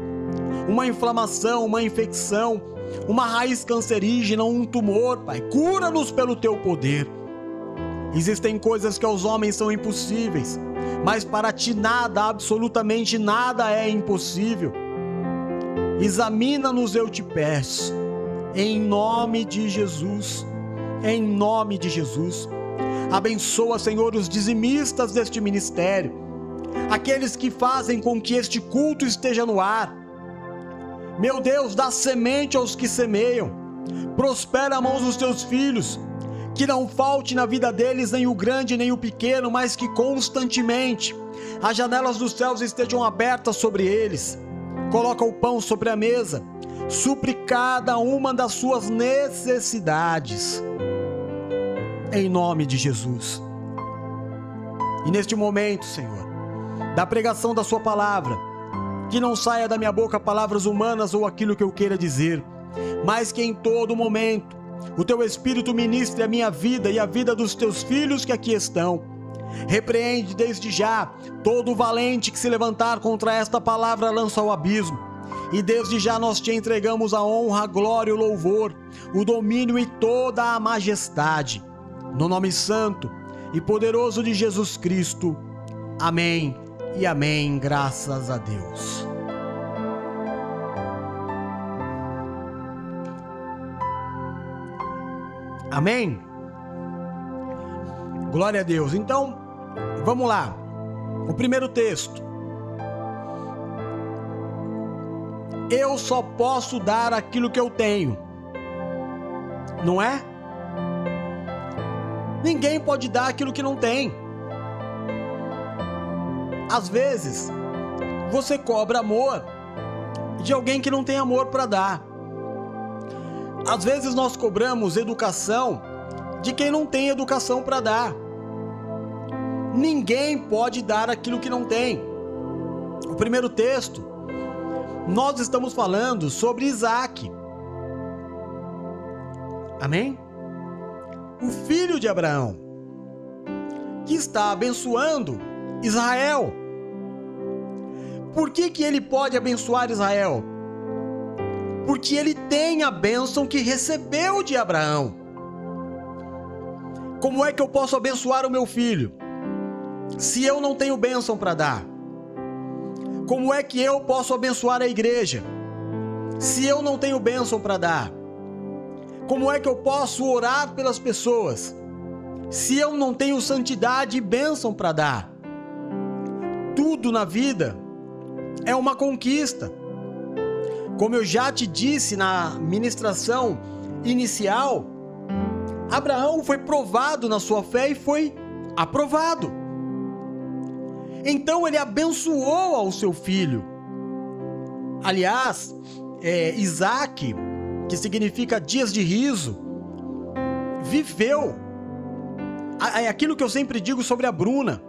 uma inflamação, uma infecção, uma raiz cancerígena, um tumor, Pai. Cura-nos pelo teu poder. Existem coisas que aos homens são impossíveis, mas para ti nada, absolutamente nada é impossível. Examina-nos, eu te peço, em nome de Jesus, em nome de Jesus. Abençoa, Senhor, os dizimistas deste ministério, aqueles que fazem com que este culto esteja no ar. Meu Deus, dá semente aos que semeiam, prospera a mãos dos teus filhos, que não falte na vida deles nem o grande nem o pequeno, mas que constantemente as janelas dos céus estejam abertas sobre eles coloca o pão sobre a mesa, supre cada uma das suas necessidades. Em nome de Jesus. E neste momento, Senhor, da pregação da Sua palavra, que não saia da minha boca palavras humanas ou aquilo que eu queira dizer, mas que em todo momento o Teu Espírito ministre a minha vida e a vida dos Teus filhos que aqui estão Repreende desde já todo valente que se levantar contra esta palavra lança ao abismo. E desde já nós te entregamos a honra, a glória, o louvor, o domínio e toda a majestade. No nome santo e poderoso de Jesus Cristo. Amém e amém. Graças a Deus. Amém? Glória a Deus. Então, Vamos lá. O primeiro texto. Eu só posso dar aquilo que eu tenho. Não é? Ninguém pode dar aquilo que não tem. Às vezes, você cobra amor de alguém que não tem amor para dar. Às vezes nós cobramos educação de quem não tem educação para dar. Ninguém pode dar aquilo que não tem. O primeiro texto, nós estamos falando sobre Isaac. Amém? O filho de Abraão, que está abençoando Israel. Por que, que ele pode abençoar Israel? Porque ele tem a bênção que recebeu de Abraão. Como é que eu posso abençoar o meu filho? se eu não tenho bênção para dar? Como é que eu posso abençoar a igreja se eu não tenho bênção para dar? Como é que eu posso orar pelas pessoas se eu não tenho santidade e bênção para dar? Tudo na vida é uma conquista. Como eu já te disse na ministração inicial, Abraão foi provado na sua fé e foi aprovado. Então ele abençoou ao seu filho. Aliás, é, Isaac, que significa dias de riso, viveu aquilo que eu sempre digo sobre a Bruna.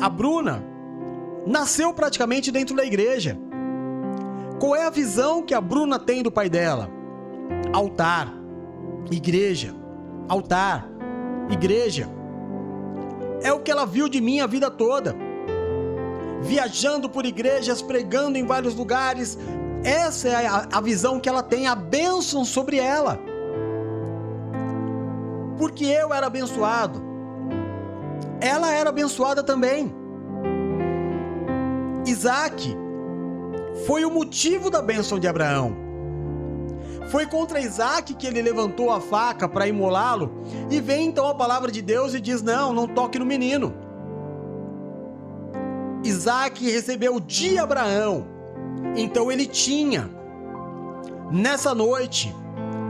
A Bruna nasceu praticamente dentro da igreja. Qual é a visão que a Bruna tem do pai dela? Altar, igreja, altar, igreja. É o que ela viu de mim a vida toda viajando por igrejas, pregando em vários lugares. Essa é a, visão que ela tem, a bênção sobre ela. Porque eu era abençoado, ela era abençoada também. Isaac foi o motivo da bênção de Abraão. Foi contra Isaac que ele levantou a faca para imolá-lo, e vem então a palavra de Deus e diz: Não, não toque no menino. Isaac recebeu de Abraão. Então ele tinha. Nessa noite,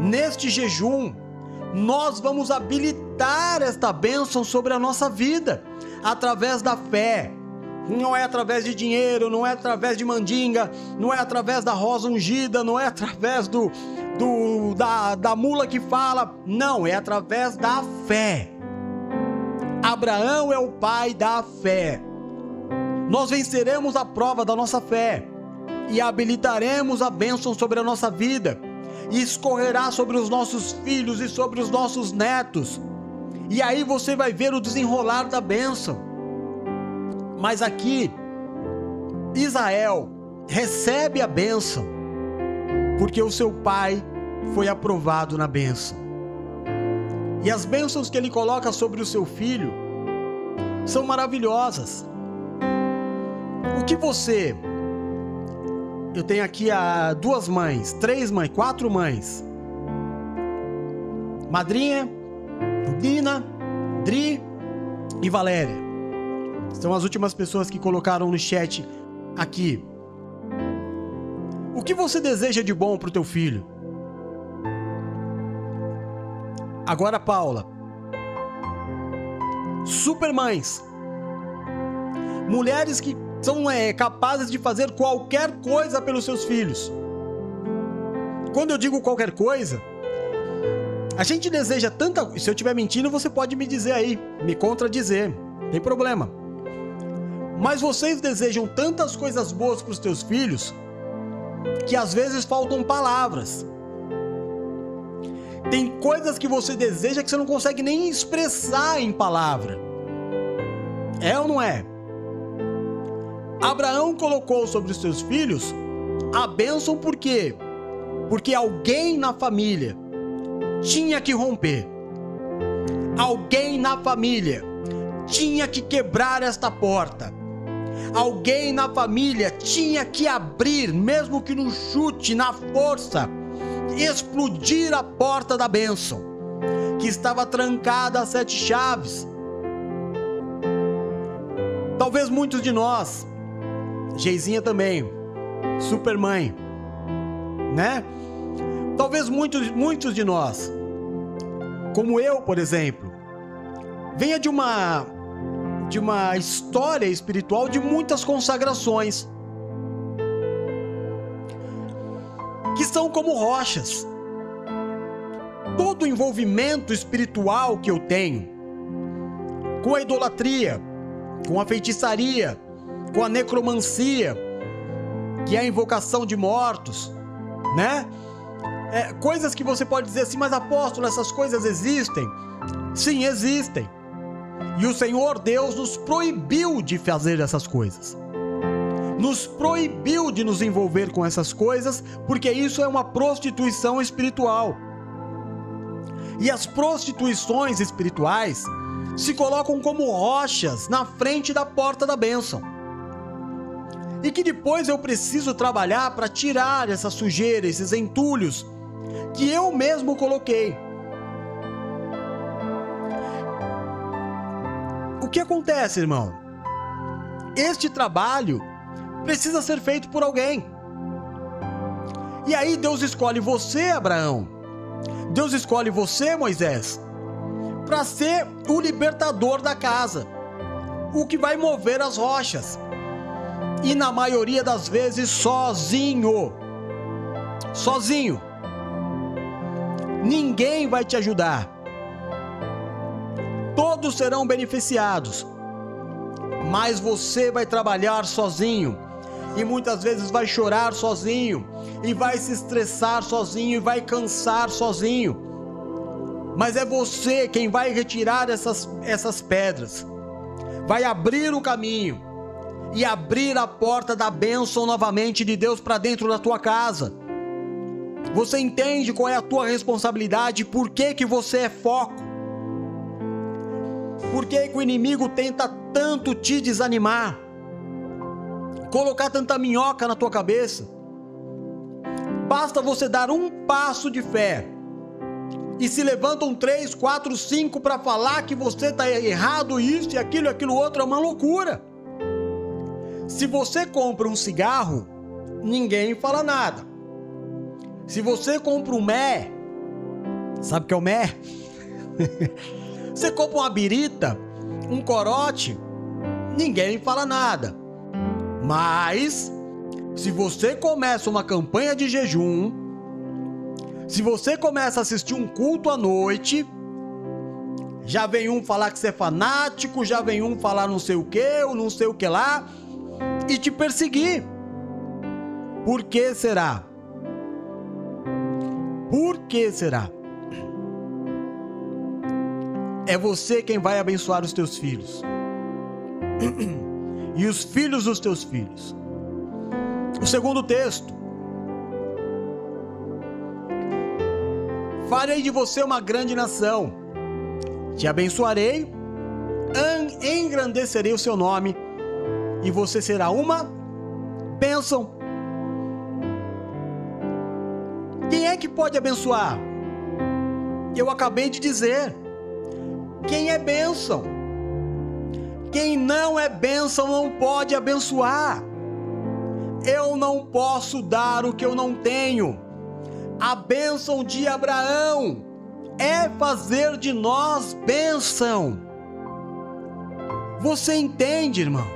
neste jejum, nós vamos habilitar esta bênção sobre a nossa vida através da fé. Não é através de dinheiro, não é através de mandinga, não é através da rosa ungida, não é através do, do da, da mula que fala, não, é através da fé. Abraão é o pai da fé. Nós venceremos a prova da nossa fé e habilitaremos a bênção sobre a nossa vida e escorrerá sobre os nossos filhos e sobre os nossos netos. E aí você vai ver o desenrolar da bênção. Mas aqui, Israel recebe a bênção, porque o seu pai foi aprovado na bênção. E as bênçãos que ele coloca sobre o seu filho são maravilhosas. O que você eu tenho aqui a duas mães, três mães, quatro mães. Madrinha, Nina, Dri e Valéria. São as últimas pessoas que colocaram no chat aqui. O que você deseja de bom para o teu filho? Agora, Paula. Supermães. Mulheres que são é, capazes de fazer qualquer coisa pelos seus filhos. Quando eu digo qualquer coisa, a gente deseja tanta. Se eu estiver mentindo, você pode me dizer aí, me contradizer, tem problema. Mas vocês desejam tantas coisas boas para os teus filhos que às vezes faltam palavras. Tem coisas que você deseja que você não consegue nem expressar em palavra. É ou não é? Abraão colocou sobre os seus filhos a bênção por quê? Porque alguém na família tinha que romper. Alguém na família tinha que quebrar esta porta. Alguém na família tinha que abrir, mesmo que no chute, na força, explodir a porta da bênção, que estava trancada a sete chaves. Talvez muitos de nós Geizinha também. Supermãe. Né? Talvez muitos, muitos de nós, como eu, por exemplo, venha de uma de uma história espiritual de muitas consagrações. Que são como rochas. Todo envolvimento espiritual que eu tenho com a idolatria, com a feitiçaria, com a necromancia, que é a invocação de mortos, né? É, coisas que você pode dizer assim, mas apóstolo, essas coisas existem? Sim, existem. E o Senhor Deus nos proibiu de fazer essas coisas. Nos proibiu de nos envolver com essas coisas, porque isso é uma prostituição espiritual. E as prostituições espirituais se colocam como rochas na frente da porta da bênção e que depois eu preciso trabalhar para tirar essa sujeira, esses entulhos que eu mesmo coloquei. Que acontece, irmão? Este trabalho precisa ser feito por alguém. E aí Deus escolhe você, Abraão. Deus escolhe você, Moisés, para ser o libertador da casa, o que vai mover as rochas e na maioria das vezes sozinho. Sozinho. Ninguém vai te ajudar. Todos serão beneficiados, mas você vai trabalhar sozinho e muitas vezes vai chorar sozinho e vai se estressar sozinho e vai cansar sozinho. Mas é você quem vai retirar essas, essas pedras, vai abrir o caminho e abrir a porta da bênção novamente de Deus para dentro da tua casa. Você entende qual é a tua responsabilidade? Por que, que você é foco? Por que, que o inimigo tenta tanto te desanimar? Colocar tanta minhoca na tua cabeça? Basta você dar um passo de fé e se levantam três, quatro, cinco para falar que você está errado, isso e aquilo e aquilo outro, é uma loucura. Se você compra um cigarro, ninguém fala nada. Se você compra um mé, sabe o que é o mé? você compra uma birita, um corote, ninguém fala nada. Mas se você começa uma campanha de jejum, se você começa a assistir um culto à noite, já vem um falar que você é fanático, já vem um falar não sei o que, ou não sei o que lá, e te perseguir. Por que será? Por que será? É você quem vai abençoar os teus filhos. e os filhos dos teus filhos. O segundo texto. Farei de você uma grande nação. Te abençoarei, engrandecerei o seu nome, e você será uma bênção. Quem é que pode abençoar? Eu acabei de dizer. Quem é bênção? Quem não é bênção não pode abençoar. Eu não posso dar o que eu não tenho. A bênção de Abraão é fazer de nós bênção. Você entende, irmão?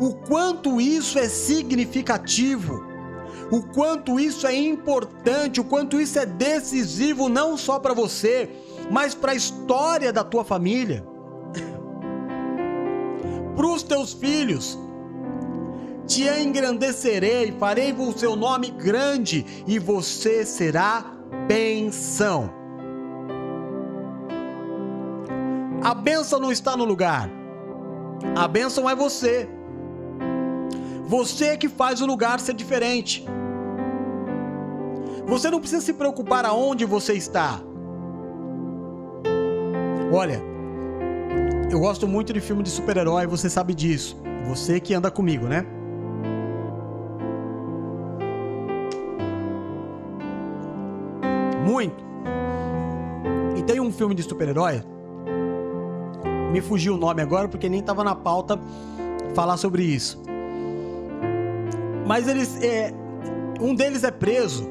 O quanto isso é significativo, o quanto isso é importante, o quanto isso é decisivo não só para você, mas para a história da tua família para os teus filhos. Te engrandecerei, farei o seu nome grande e você será benção. A bênção não está no lugar. A bênção é você. Você que faz o lugar ser diferente. Você não precisa se preocupar aonde você está. Olha, eu gosto muito de filme de super-herói, você sabe disso. Você que anda comigo, né? Muito. E tem um filme de super-herói. Me fugiu o nome agora porque nem tava na pauta falar sobre isso. Mas eles. É, um deles é preso.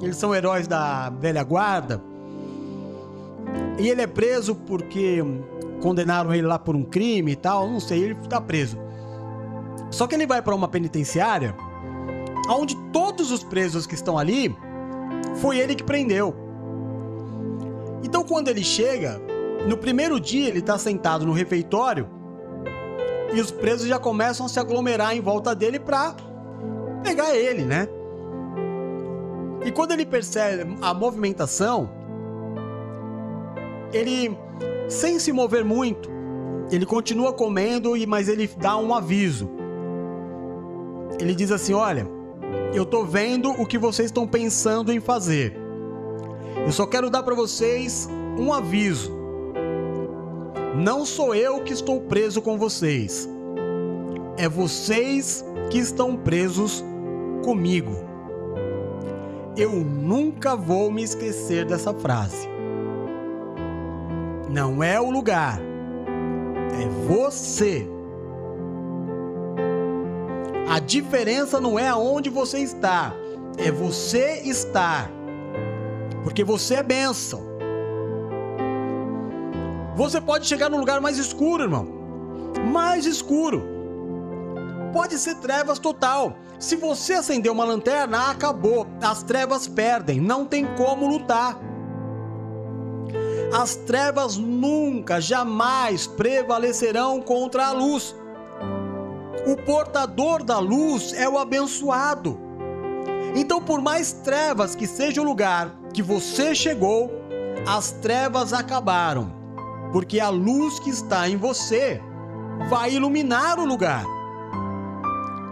Eles são heróis da velha guarda. E ele é preso porque condenaram ele lá por um crime e tal, não sei, ele tá preso. Só que ele vai para uma penitenciária onde todos os presos que estão ali foi ele que prendeu. Então quando ele chega, no primeiro dia ele está sentado no refeitório e os presos já começam a se aglomerar em volta dele para pegar ele, né? E quando ele percebe a movimentação, ele sem se mover muito. Ele continua comendo, mas ele dá um aviso. Ele diz assim: Olha, eu tô vendo o que vocês estão pensando em fazer. Eu só quero dar para vocês um aviso. Não sou eu que estou preso com vocês. É vocês que estão presos comigo. Eu nunca vou me esquecer dessa frase. Não é o lugar, é você. A diferença não é aonde você está, é você estar. Porque você é bênção. Você pode chegar num lugar mais escuro, irmão. Mais escuro. Pode ser trevas total. Se você acender uma lanterna, acabou. As trevas perdem. Não tem como lutar. As trevas nunca, jamais prevalecerão contra a luz. O portador da luz é o abençoado. Então, por mais trevas que seja o lugar que você chegou, as trevas acabaram, porque a luz que está em você vai iluminar o lugar.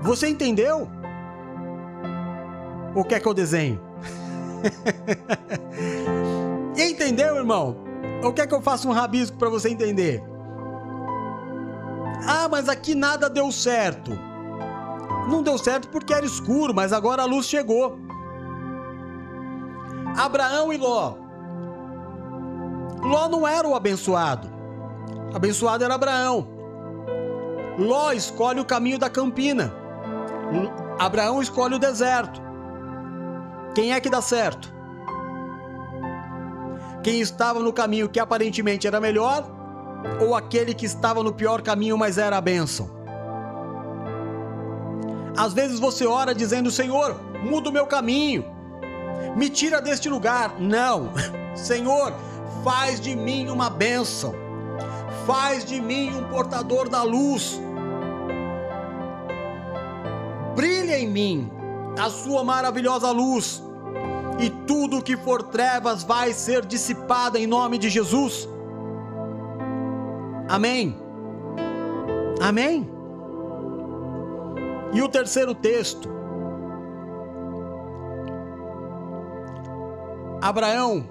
Você entendeu? O que é que eu desenho? Entendeu, irmão? Ou quer que eu faça um rabisco para você entender? Ah, mas aqui nada deu certo. Não deu certo porque era escuro, mas agora a luz chegou. Abraão e Ló. Ló não era o abençoado. Abençoado era Abraão. Ló escolhe o caminho da campina. Abraão escolhe o deserto. Quem é que dá certo? Quem estava no caminho que aparentemente era melhor ou aquele que estava no pior caminho, mas era a bênção? Às vezes você ora dizendo: Senhor, muda o meu caminho, me tira deste lugar. Não, Senhor, faz de mim uma bênção, faz de mim um portador da luz. Brilha em mim a sua maravilhosa luz, e tudo que for trevas vai ser dissipado em nome de Jesus. Amém. Amém. E o terceiro texto. Abraão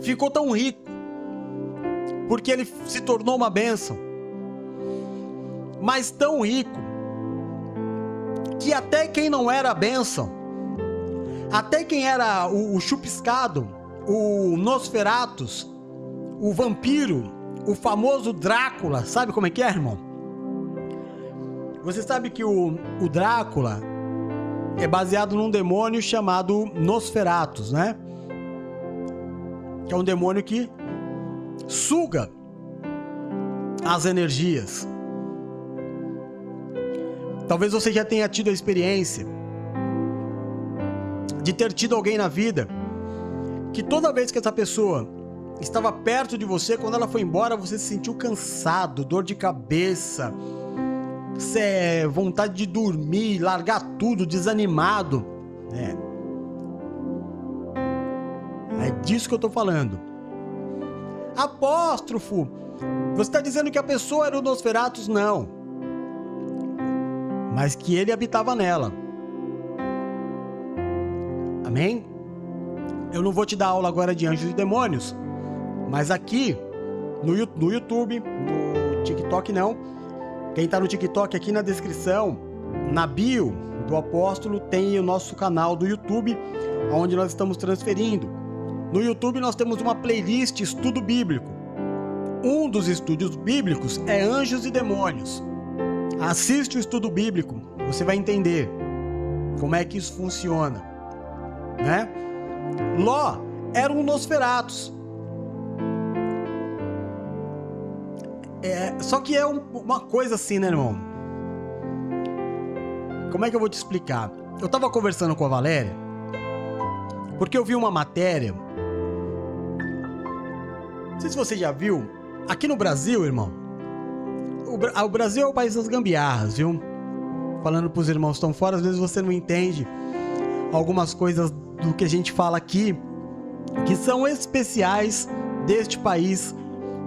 ficou tão rico porque ele se tornou uma bênção, mas tão rico que até quem não era bênção, até quem era o, o chupiscado, o Nosferatus, o vampiro, o famoso Drácula, sabe como é que é, irmão? Você sabe que o, o Drácula é baseado num demônio chamado Nosferatus, né? Que é um demônio que suga as energias. Talvez você já tenha tido a experiência de ter tido alguém na vida que toda vez que essa pessoa estava perto de você, quando ela foi embora, você se sentiu cansado, dor de cabeça, vontade de dormir, largar tudo, desanimado. É. É disso que eu tô falando. Apóstrofo, você está dizendo que a pessoa era o Nosferatus? Não. Mas que ele habitava nela. Amém? Eu não vou te dar aula agora de anjos e demônios, mas aqui no, YouTube, no TikTok não, quem está no TikTok aqui na descrição, na bio do apóstolo, tem o nosso canal do YouTube, onde nós estamos transferindo. No YouTube nós temos uma playlist Estudo Bíblico. Um dos estudos bíblicos é Anjos e Demônios. Assiste o estudo bíblico, você vai entender como é que isso funciona, né? Ló era um Nosferatus, É, só que é um, uma coisa assim, né, irmão? Como é que eu vou te explicar? Eu tava conversando com a Valéria, porque eu vi uma matéria. Não sei se você já viu. Aqui no Brasil, irmão. O, o Brasil é o país das gambiarras, viu? Falando pros irmãos que estão fora, às vezes você não entende algumas coisas do que a gente fala aqui que são especiais deste país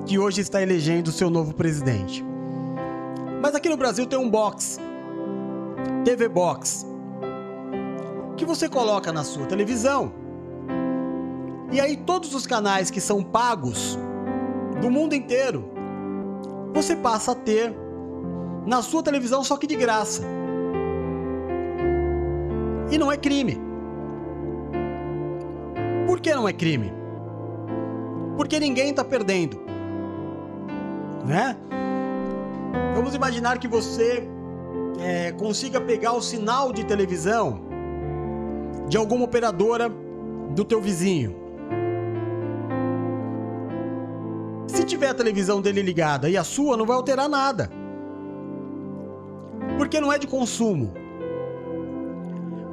que hoje está elegendo seu novo presidente. Mas aqui no Brasil tem um box, TV Box, que você coloca na sua televisão. E aí todos os canais que são pagos do mundo inteiro, você passa a ter na sua televisão só que de graça. E não é crime. Que não é crime? Porque ninguém está perdendo né? Vamos imaginar que você é, consiga pegar o sinal de televisão de alguma operadora do teu vizinho. Se tiver a televisão dele ligada e a sua, não vai alterar nada. Porque não é de consumo.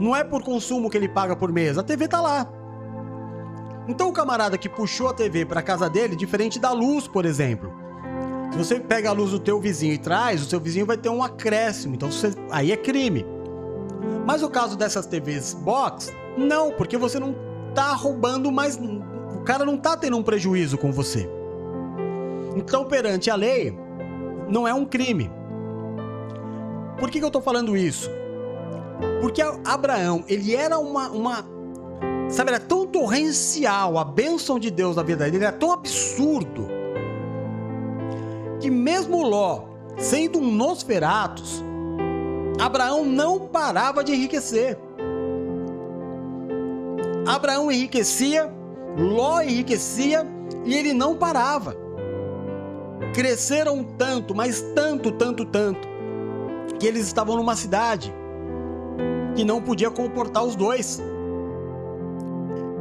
Não é por consumo que ele paga por mês. A TV tá lá. Então o camarada que puxou a TV para casa dele, diferente da luz, por exemplo, se você pega a luz do teu vizinho e traz, o seu vizinho vai ter um acréscimo. Então você, aí é crime. Mas o caso dessas TVs box, não, porque você não tá roubando mais. O cara não tá tendo um prejuízo com você. Então, perante a lei, não é um crime. Por que, que eu tô falando isso? Porque Abraão, ele era uma, uma. Sabe, era tão torrencial a bênção de Deus na vida dele, ele era tão absurdo que mesmo Ló, sendo um Nosferatus, Abraão não parava de enriquecer. Abraão enriquecia, Ló enriquecia e ele não parava. Cresceram tanto, mas tanto, tanto, tanto, que eles estavam numa cidade que não podia comportar os dois.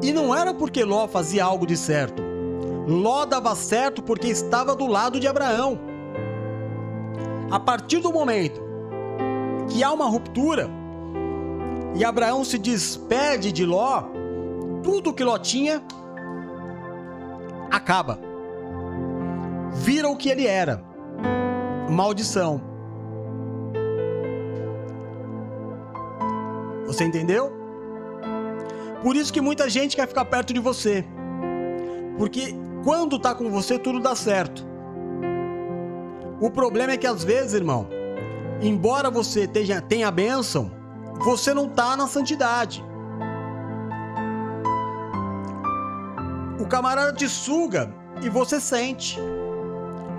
E não era porque Ló fazia algo de certo. Ló dava certo porque estava do lado de Abraão. A partir do momento que há uma ruptura e Abraão se despede de Ló, tudo que Ló tinha acaba. Vira o que ele era. Maldição. Você entendeu? Por isso que muita gente quer ficar perto de você. Porque quando tá com você, tudo dá certo. O problema é que às vezes, irmão, embora você tenha, tenha a bênção, você não tá na santidade. O camarada te suga e você sente.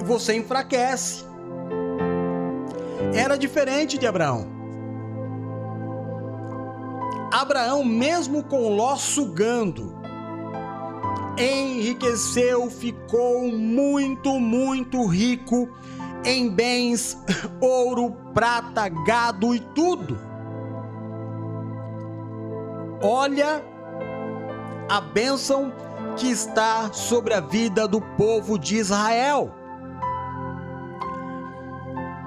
Você enfraquece. Era diferente de Abraão. Abraão, mesmo com Ló sugando, enriqueceu, ficou muito, muito rico em bens, ouro, prata, gado e tudo. Olha a bênção que está sobre a vida do povo de Israel.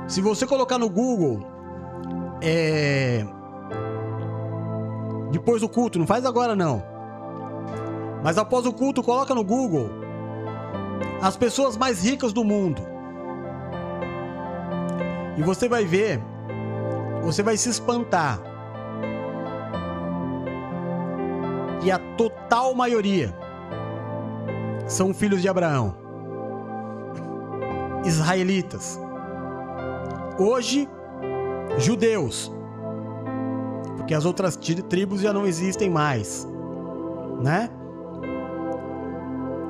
Se você colocar no Google, é, depois do culto, não faz agora não. Mas após o culto, coloca no Google as pessoas mais ricas do mundo. E você vai ver, você vai se espantar. E a total maioria são filhos de Abraão. Israelitas. Hoje, judeus porque as outras tribos já não existem mais, né?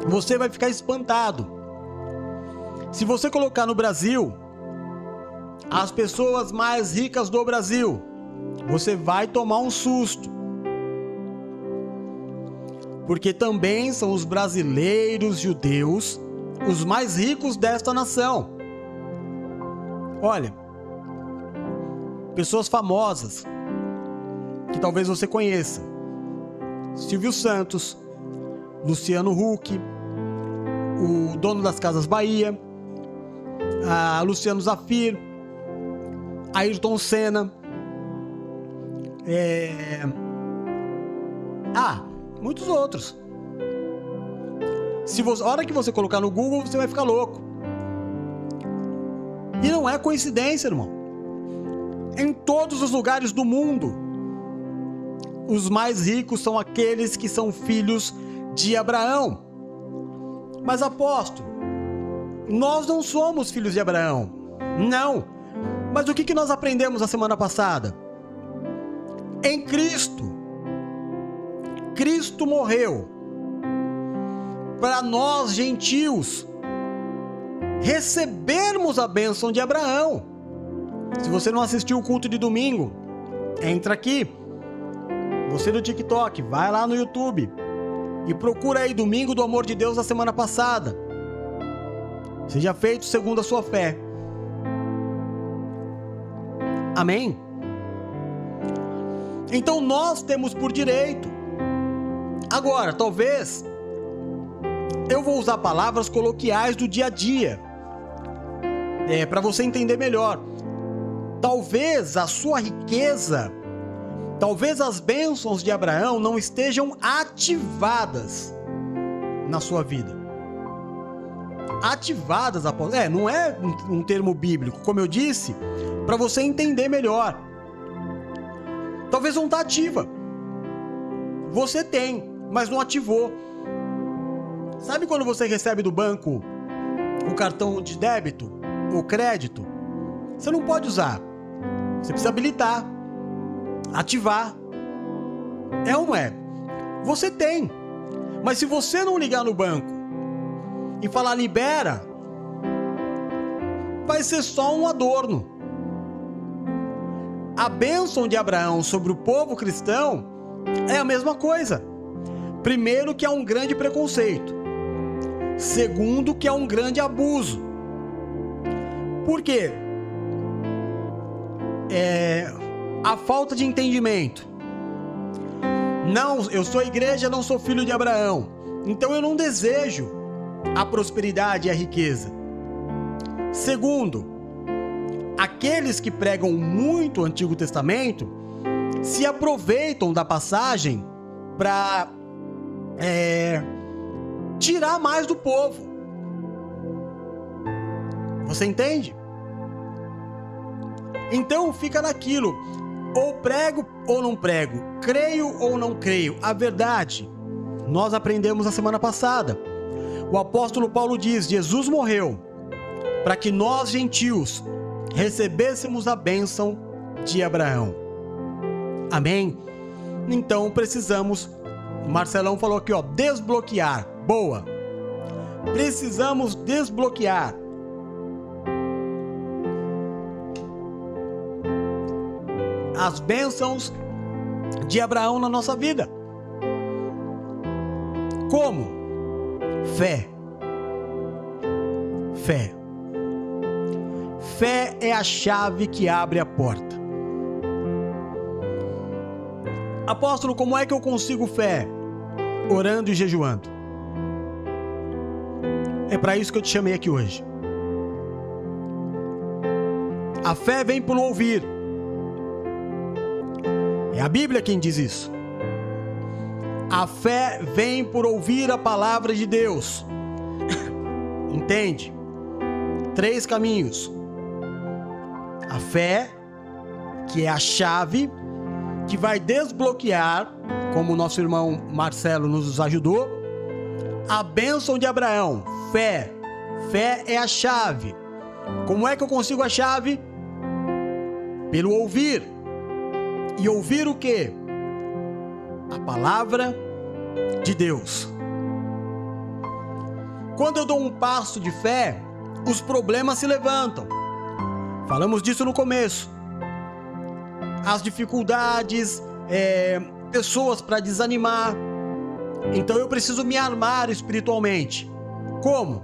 Você vai ficar espantado. Se você colocar no Brasil as pessoas mais ricas do Brasil, você vai tomar um susto. Porque também são os brasileiros judeus os mais ricos desta nação. Olha, pessoas famosas, que talvez você conheça: Silvio Santos, Luciano Huck, o dono das Casas Bahia, Luciano Zafir, Ayrton Senna. É... Ah, muitos outros. Se você, a hora que você colocar no Google, você vai ficar louco. E não é coincidência, irmão. Em todos os lugares do mundo, os mais ricos são aqueles que são filhos de Abraão. Mas apóstolo, nós não somos filhos de Abraão. Não. Mas o que, que nós aprendemos a semana passada? Em Cristo. Cristo morreu para nós gentios recebermos a bênção de Abraão. Se você não assistiu o culto de domingo, entra aqui você do TikTok, vai lá no YouTube e procura aí Domingo do Amor de Deus da semana passada. Seja feito segundo a sua fé. Amém? Então nós temos por direito. Agora, talvez eu vou usar palavras coloquiais do dia a dia. É, para você entender melhor. Talvez a sua riqueza Talvez as bênçãos de Abraão não estejam ativadas na sua vida. Ativadas, após. É, não é um termo bíblico, como eu disse, para você entender melhor. Talvez não está ativa. Você tem, mas não ativou. Sabe quando você recebe do banco o cartão de débito ou crédito? Você não pode usar. Você precisa habilitar ativar. É ou não é? Você tem. Mas se você não ligar no banco e falar libera, vai ser só um adorno. A bênção de Abraão sobre o povo cristão é a mesma coisa. Primeiro, que é um grande preconceito. Segundo, que é um grande abuso. Por quê? É, a falta de entendimento. Não, eu sou igreja, não sou filho de Abraão. Então eu não desejo a prosperidade e a riqueza. Segundo, aqueles que pregam muito o Antigo Testamento se aproveitam da passagem para é, tirar mais do povo. Você entende? Então fica naquilo. Ou prego ou não prego, creio ou não creio. A verdade, nós aprendemos na semana passada. O apóstolo Paulo diz: Jesus morreu para que nós, gentios, recebêssemos a bênção de Abraão. Amém? Então precisamos, Marcelão falou aqui, ó, desbloquear. Boa. Precisamos desbloquear as bênçãos de Abraão na nossa vida. Como? Fé. Fé. Fé é a chave que abre a porta. Apóstolo, como é que eu consigo fé? Orando e jejuando. É para isso que eu te chamei aqui hoje. A fé vem pelo ouvir é a Bíblia quem diz isso. A fé vem por ouvir a palavra de Deus. Entende? Três caminhos. A fé, que é a chave que vai desbloquear, como o nosso irmão Marcelo nos ajudou, a bênção de Abraão. Fé. Fé é a chave. Como é que eu consigo a chave? Pelo ouvir. E ouvir o que? A palavra de Deus. Quando eu dou um passo de fé, os problemas se levantam. Falamos disso no começo. As dificuldades, é, pessoas para desanimar. Então eu preciso me armar espiritualmente. Como?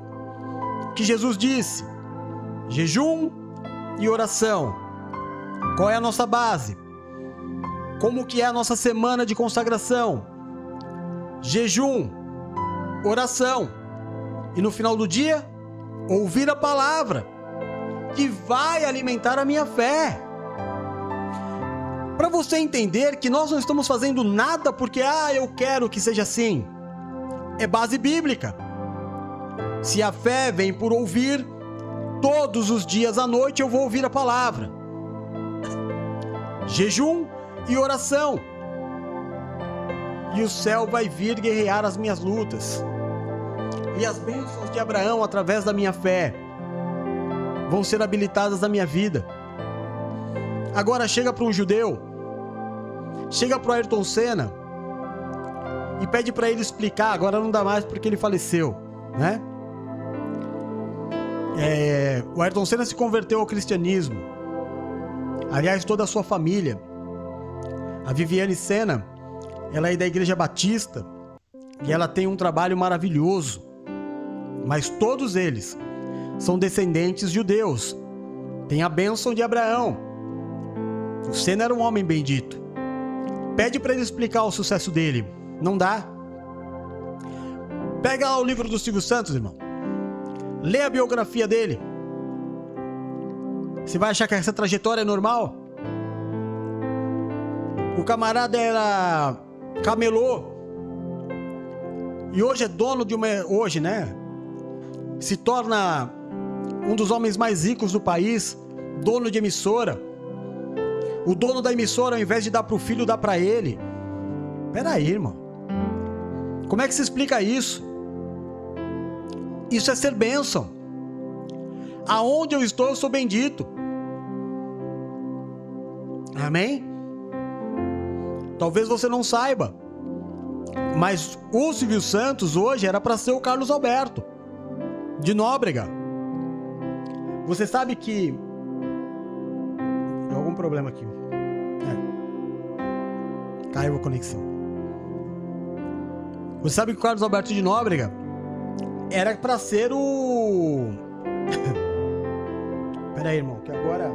Que Jesus disse: jejum e oração. Qual é a nossa base? Como que é a nossa semana de consagração? Jejum, oração e no final do dia ouvir a palavra que vai alimentar a minha fé. Para você entender que nós não estamos fazendo nada porque ah, eu quero que seja assim. É base bíblica. Se a fé vem por ouvir, todos os dias à noite eu vou ouvir a palavra. Jejum, e oração. E o céu vai vir guerrear as minhas lutas. E as bênçãos de Abraão, através da minha fé, vão ser habilitadas na minha vida. Agora chega para um judeu, chega para o Ayrton Senna e pede para ele explicar. Agora não dá mais porque ele faleceu, né? É, o Ayrton Senna se converteu ao cristianismo. Aliás, toda a sua família. A Viviane Sena, ela é da Igreja Batista e ela tem um trabalho maravilhoso. Mas todos eles são descendentes judeus. Tem a bênção de Abraão. O Sena era um homem bendito. Pede para ele explicar o sucesso dele. Não dá. Pega lá o livro do Silvio Santos, irmão. Lê a biografia dele. Você vai achar que essa trajetória é normal? O camarada era camelô. E hoje é dono de uma. Hoje, né? Se torna um dos homens mais ricos do país, dono de emissora. O dono da emissora, ao invés de dar pro filho, dá para ele. Peraí, irmão. Como é que se explica isso? Isso é ser bênção. Aonde eu estou, eu sou bendito. Amém? Talvez você não saiba, mas o Silvio Santos hoje era para ser o Carlos Alberto de Nóbrega. Você sabe que tem algum problema aqui. É. Caiu a conexão. Você sabe que o Carlos Alberto de Nóbrega era para ser o Pera aí, irmão, que agora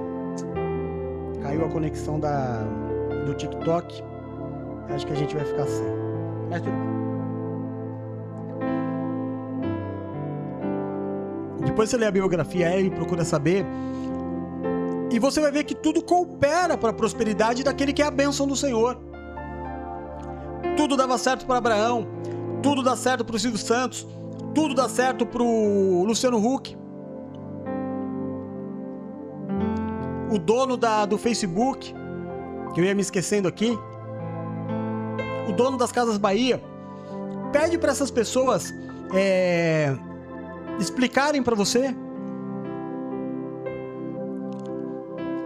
caiu a conexão da do TikTok. Acho que a gente vai ficar sem. Mas tudo bem. Depois você lê a biografia e procura saber. E você vai ver que tudo coopera para a prosperidade daquele que é a bênção do Senhor. Tudo dava certo para Abraão, tudo dá certo para o Silvio Santos, tudo dá certo para o Luciano Huck. O dono da, do Facebook, que eu ia me esquecendo aqui, o dono das Casas Bahia, pede para essas pessoas é, explicarem para você.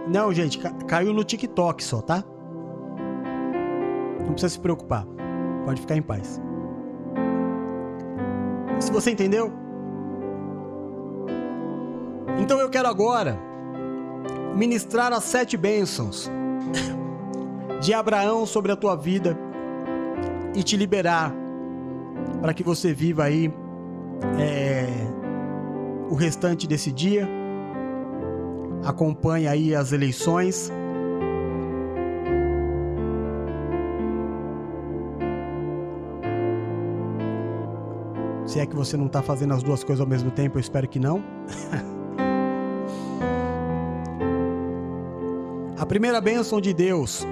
Não, gente, caiu no TikTok só, tá? Não precisa se preocupar. Pode ficar em paz. Se você entendeu? Então eu quero agora ministrar as sete bênçãos de Abraão sobre a tua vida e te liberar para que você viva aí é, o restante desse dia. Acompanhe aí as eleições. Se é que você não está fazendo as duas coisas ao mesmo tempo, eu espero que não. A primeira bênção de Deus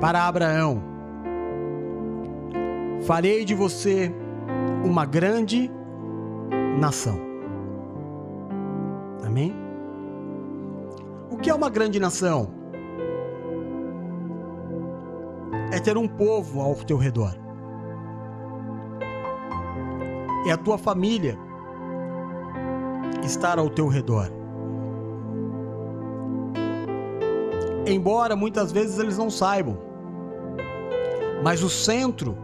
para Abraão: Farei de você uma grande nação. Amém? O que é uma grande nação? É ter um povo ao teu redor. É a tua família estar ao teu redor. Embora muitas vezes eles não saibam, mas o centro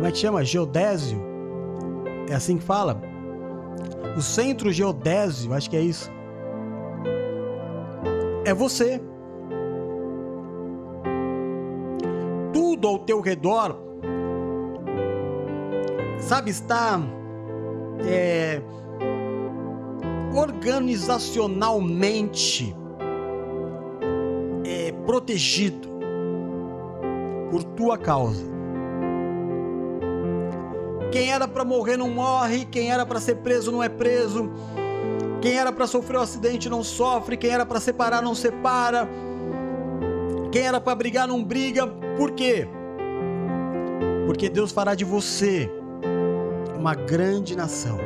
como é que chama? Geodésio. É assim que fala? O centro geodésio, acho que é isso. É você. Tudo ao teu redor, sabe, está é, organizacionalmente é, protegido por tua causa. Quem era para morrer não morre, quem era para ser preso não é preso. Quem era para sofrer um acidente não sofre, quem era para separar não separa. Quem era para brigar não briga. Por quê? Porque Deus fará de você uma grande nação.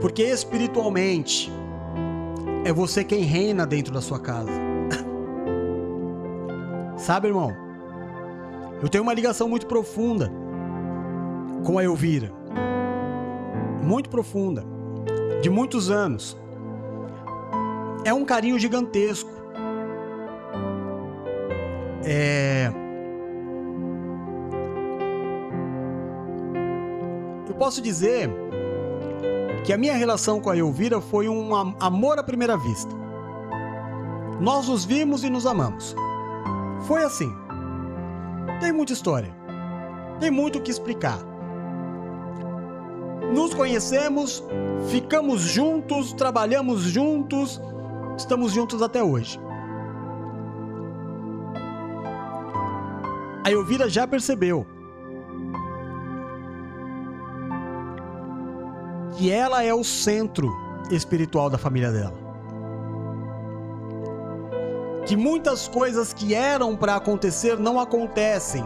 Porque espiritualmente é você quem reina dentro da sua casa. Sabe, irmão? Eu tenho uma ligação muito profunda com a Elvira. Muito profunda, de muitos anos. É um carinho gigantesco. É. Eu posso dizer que a minha relação com a Elvira foi um amor à primeira vista. Nós nos vimos e nos amamos. Foi assim. Tem muita história. Tem muito o que explicar nos conhecemos, ficamos juntos, trabalhamos juntos, estamos juntos até hoje. A Elvira já percebeu que ela é o centro espiritual da família dela. Que muitas coisas que eram para acontecer não acontecem,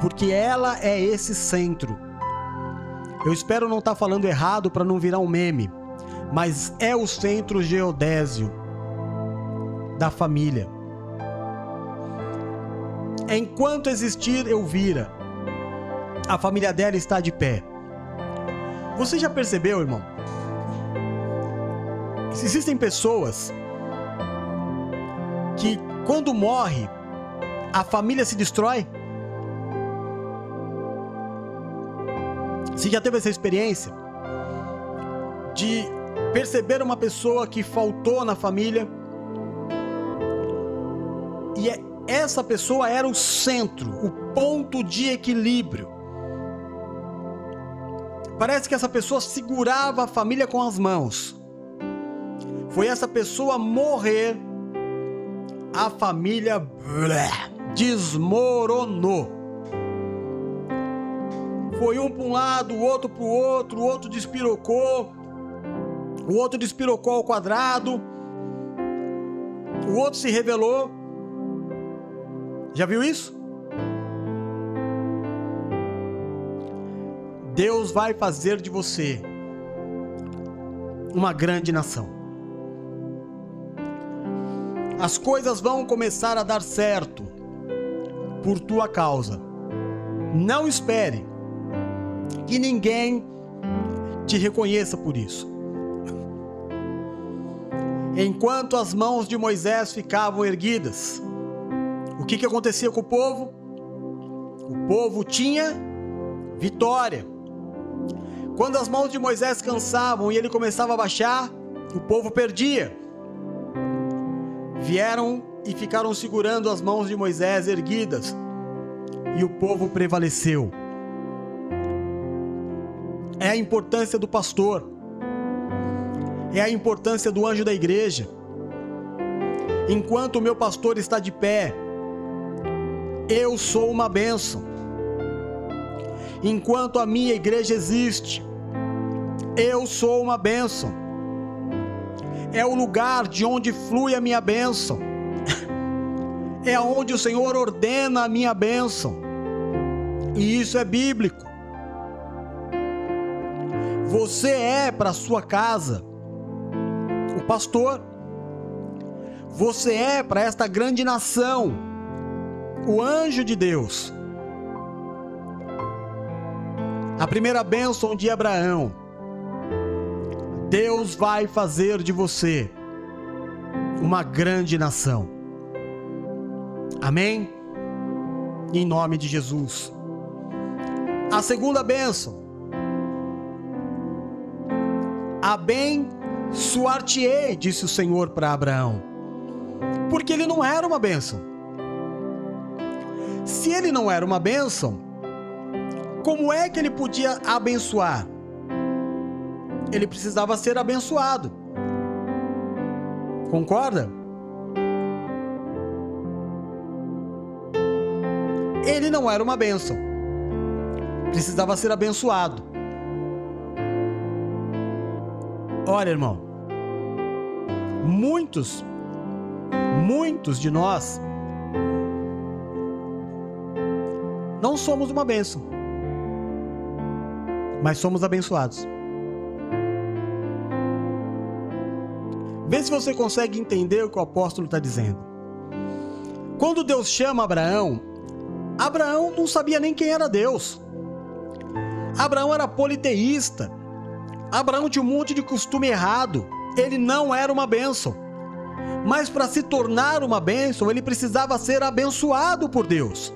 porque ela é esse centro. Eu espero não estar tá falando errado para não virar um meme, mas é o centro geodésio da família. Enquanto existir Elvira, a família dela está de pé. Você já percebeu, irmão? Existem pessoas que, quando morre, a família se destrói? Você já teve essa experiência de perceber uma pessoa que faltou na família e é, essa pessoa era o centro, o ponto de equilíbrio. Parece que essa pessoa segurava a família com as mãos. Foi essa pessoa morrer a família desmoronou. Foi um para um lado, o outro para o outro, o outro despirocou, o outro despirocou ao quadrado, o outro se revelou. Já viu isso? Deus vai fazer de você uma grande nação. As coisas vão começar a dar certo por tua causa. Não espere que ninguém te reconheça por isso. Enquanto as mãos de Moisés ficavam erguidas, o que, que acontecia com o povo? O povo tinha vitória. Quando as mãos de Moisés cansavam e ele começava a baixar, o povo perdia. Vieram e ficaram segurando as mãos de Moisés erguidas, e o povo prevaleceu. É a importância do pastor, é a importância do anjo da igreja. Enquanto o meu pastor está de pé, eu sou uma bênção. Enquanto a minha igreja existe, eu sou uma bênção. É o lugar de onde flui a minha bênção. É onde o Senhor ordena a minha bênção. E isso é bíblico. Você é para sua casa o pastor. Você é para esta grande nação o anjo de Deus. A primeira bênção de Abraão. Deus vai fazer de você uma grande nação. Amém? Em nome de Jesus. A segunda bênção. Abençoar-te-ei, disse o Senhor para Abraão. Porque ele não era uma bênção. Se ele não era uma bênção, como é que ele podia abençoar? Ele precisava ser abençoado. Concorda? Ele não era uma bênção. Precisava ser abençoado. Olha, irmão, muitos, muitos de nós não somos uma bênção, mas somos abençoados. Vê se você consegue entender o que o apóstolo está dizendo. Quando Deus chama Abraão, Abraão não sabia nem quem era Deus. Abraão era politeísta. Abraão tinha um monte de costume errado. Ele não era uma bênção. Mas para se tornar uma bênção, ele precisava ser abençoado por Deus.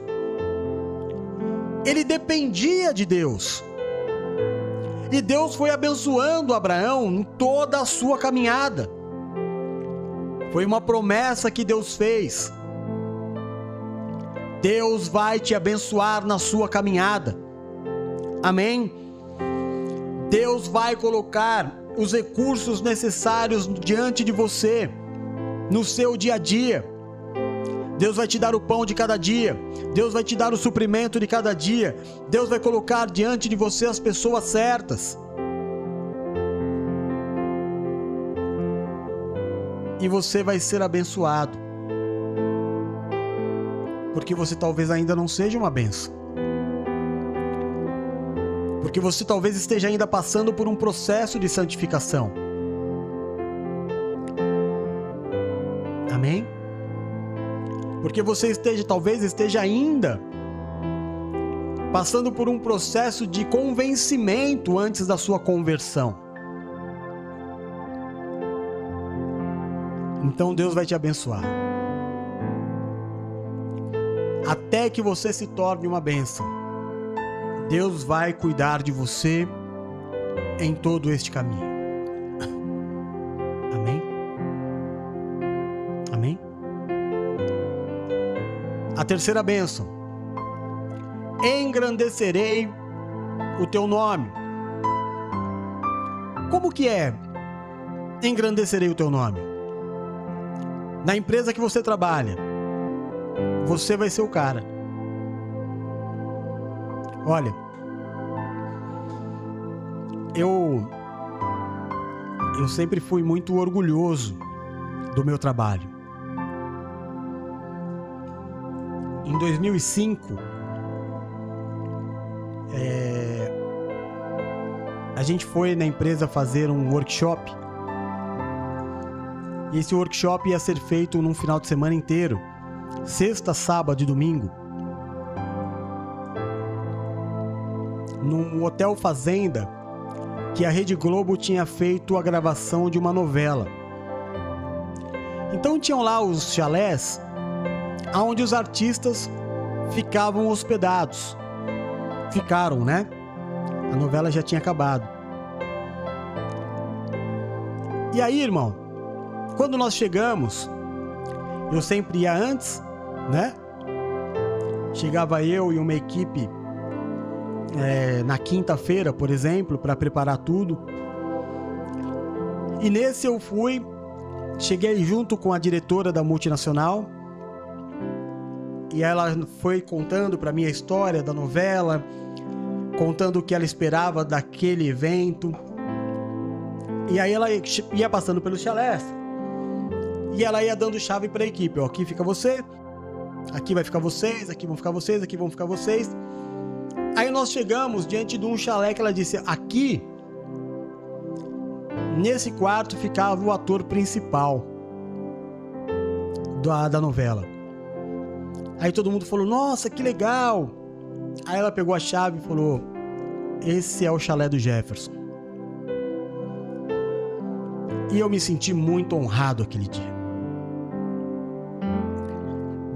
Ele dependia de Deus. E Deus foi abençoando Abraão em toda a sua caminhada. Foi uma promessa que Deus fez. Deus vai te abençoar na sua caminhada. Amém? Deus vai colocar os recursos necessários diante de você, no seu dia a dia. Deus vai te dar o pão de cada dia. Deus vai te dar o suprimento de cada dia. Deus vai colocar diante de você as pessoas certas. e você vai ser abençoado. Porque você talvez ainda não seja uma benção. Porque você talvez esteja ainda passando por um processo de santificação. Amém? Porque você esteja, talvez esteja ainda passando por um processo de convencimento antes da sua conversão. Então Deus vai te abençoar. Até que você se torne uma bênção. Deus vai cuidar de você em todo este caminho. Amém? Amém? A terceira bênção. Engrandecerei o teu nome. Como que é? Engrandecerei o teu nome Na empresa que você trabalha, você vai ser o cara. Olha, eu eu sempre fui muito orgulhoso do meu trabalho. Em 2005, é, a gente foi na empresa fazer um workshop. E esse workshop ia ser feito num final de semana inteiro, sexta, sábado e domingo. Num hotel fazenda que a Rede Globo tinha feito a gravação de uma novela. Então tinham lá os chalés onde os artistas ficavam hospedados. Ficaram, né? A novela já tinha acabado. E aí, irmão, quando nós chegamos, eu sempre ia antes, né? Chegava eu e uma equipe é, na quinta-feira, por exemplo, para preparar tudo. E nesse eu fui, cheguei junto com a diretora da multinacional e ela foi contando para mim a história da novela, contando o que ela esperava daquele evento. E aí ela ia passando pelos chalés e ela ia dando chave para a equipe. Ó, aqui fica você, aqui vai ficar vocês, aqui vão ficar vocês, aqui vão ficar vocês. Aí nós chegamos diante de um chalé que ela disse: aqui, nesse quarto ficava o ator principal da, da novela. Aí todo mundo falou: Nossa, que legal! Aí ela pegou a chave e falou: Esse é o chalé do Jefferson. E eu me senti muito honrado aquele dia.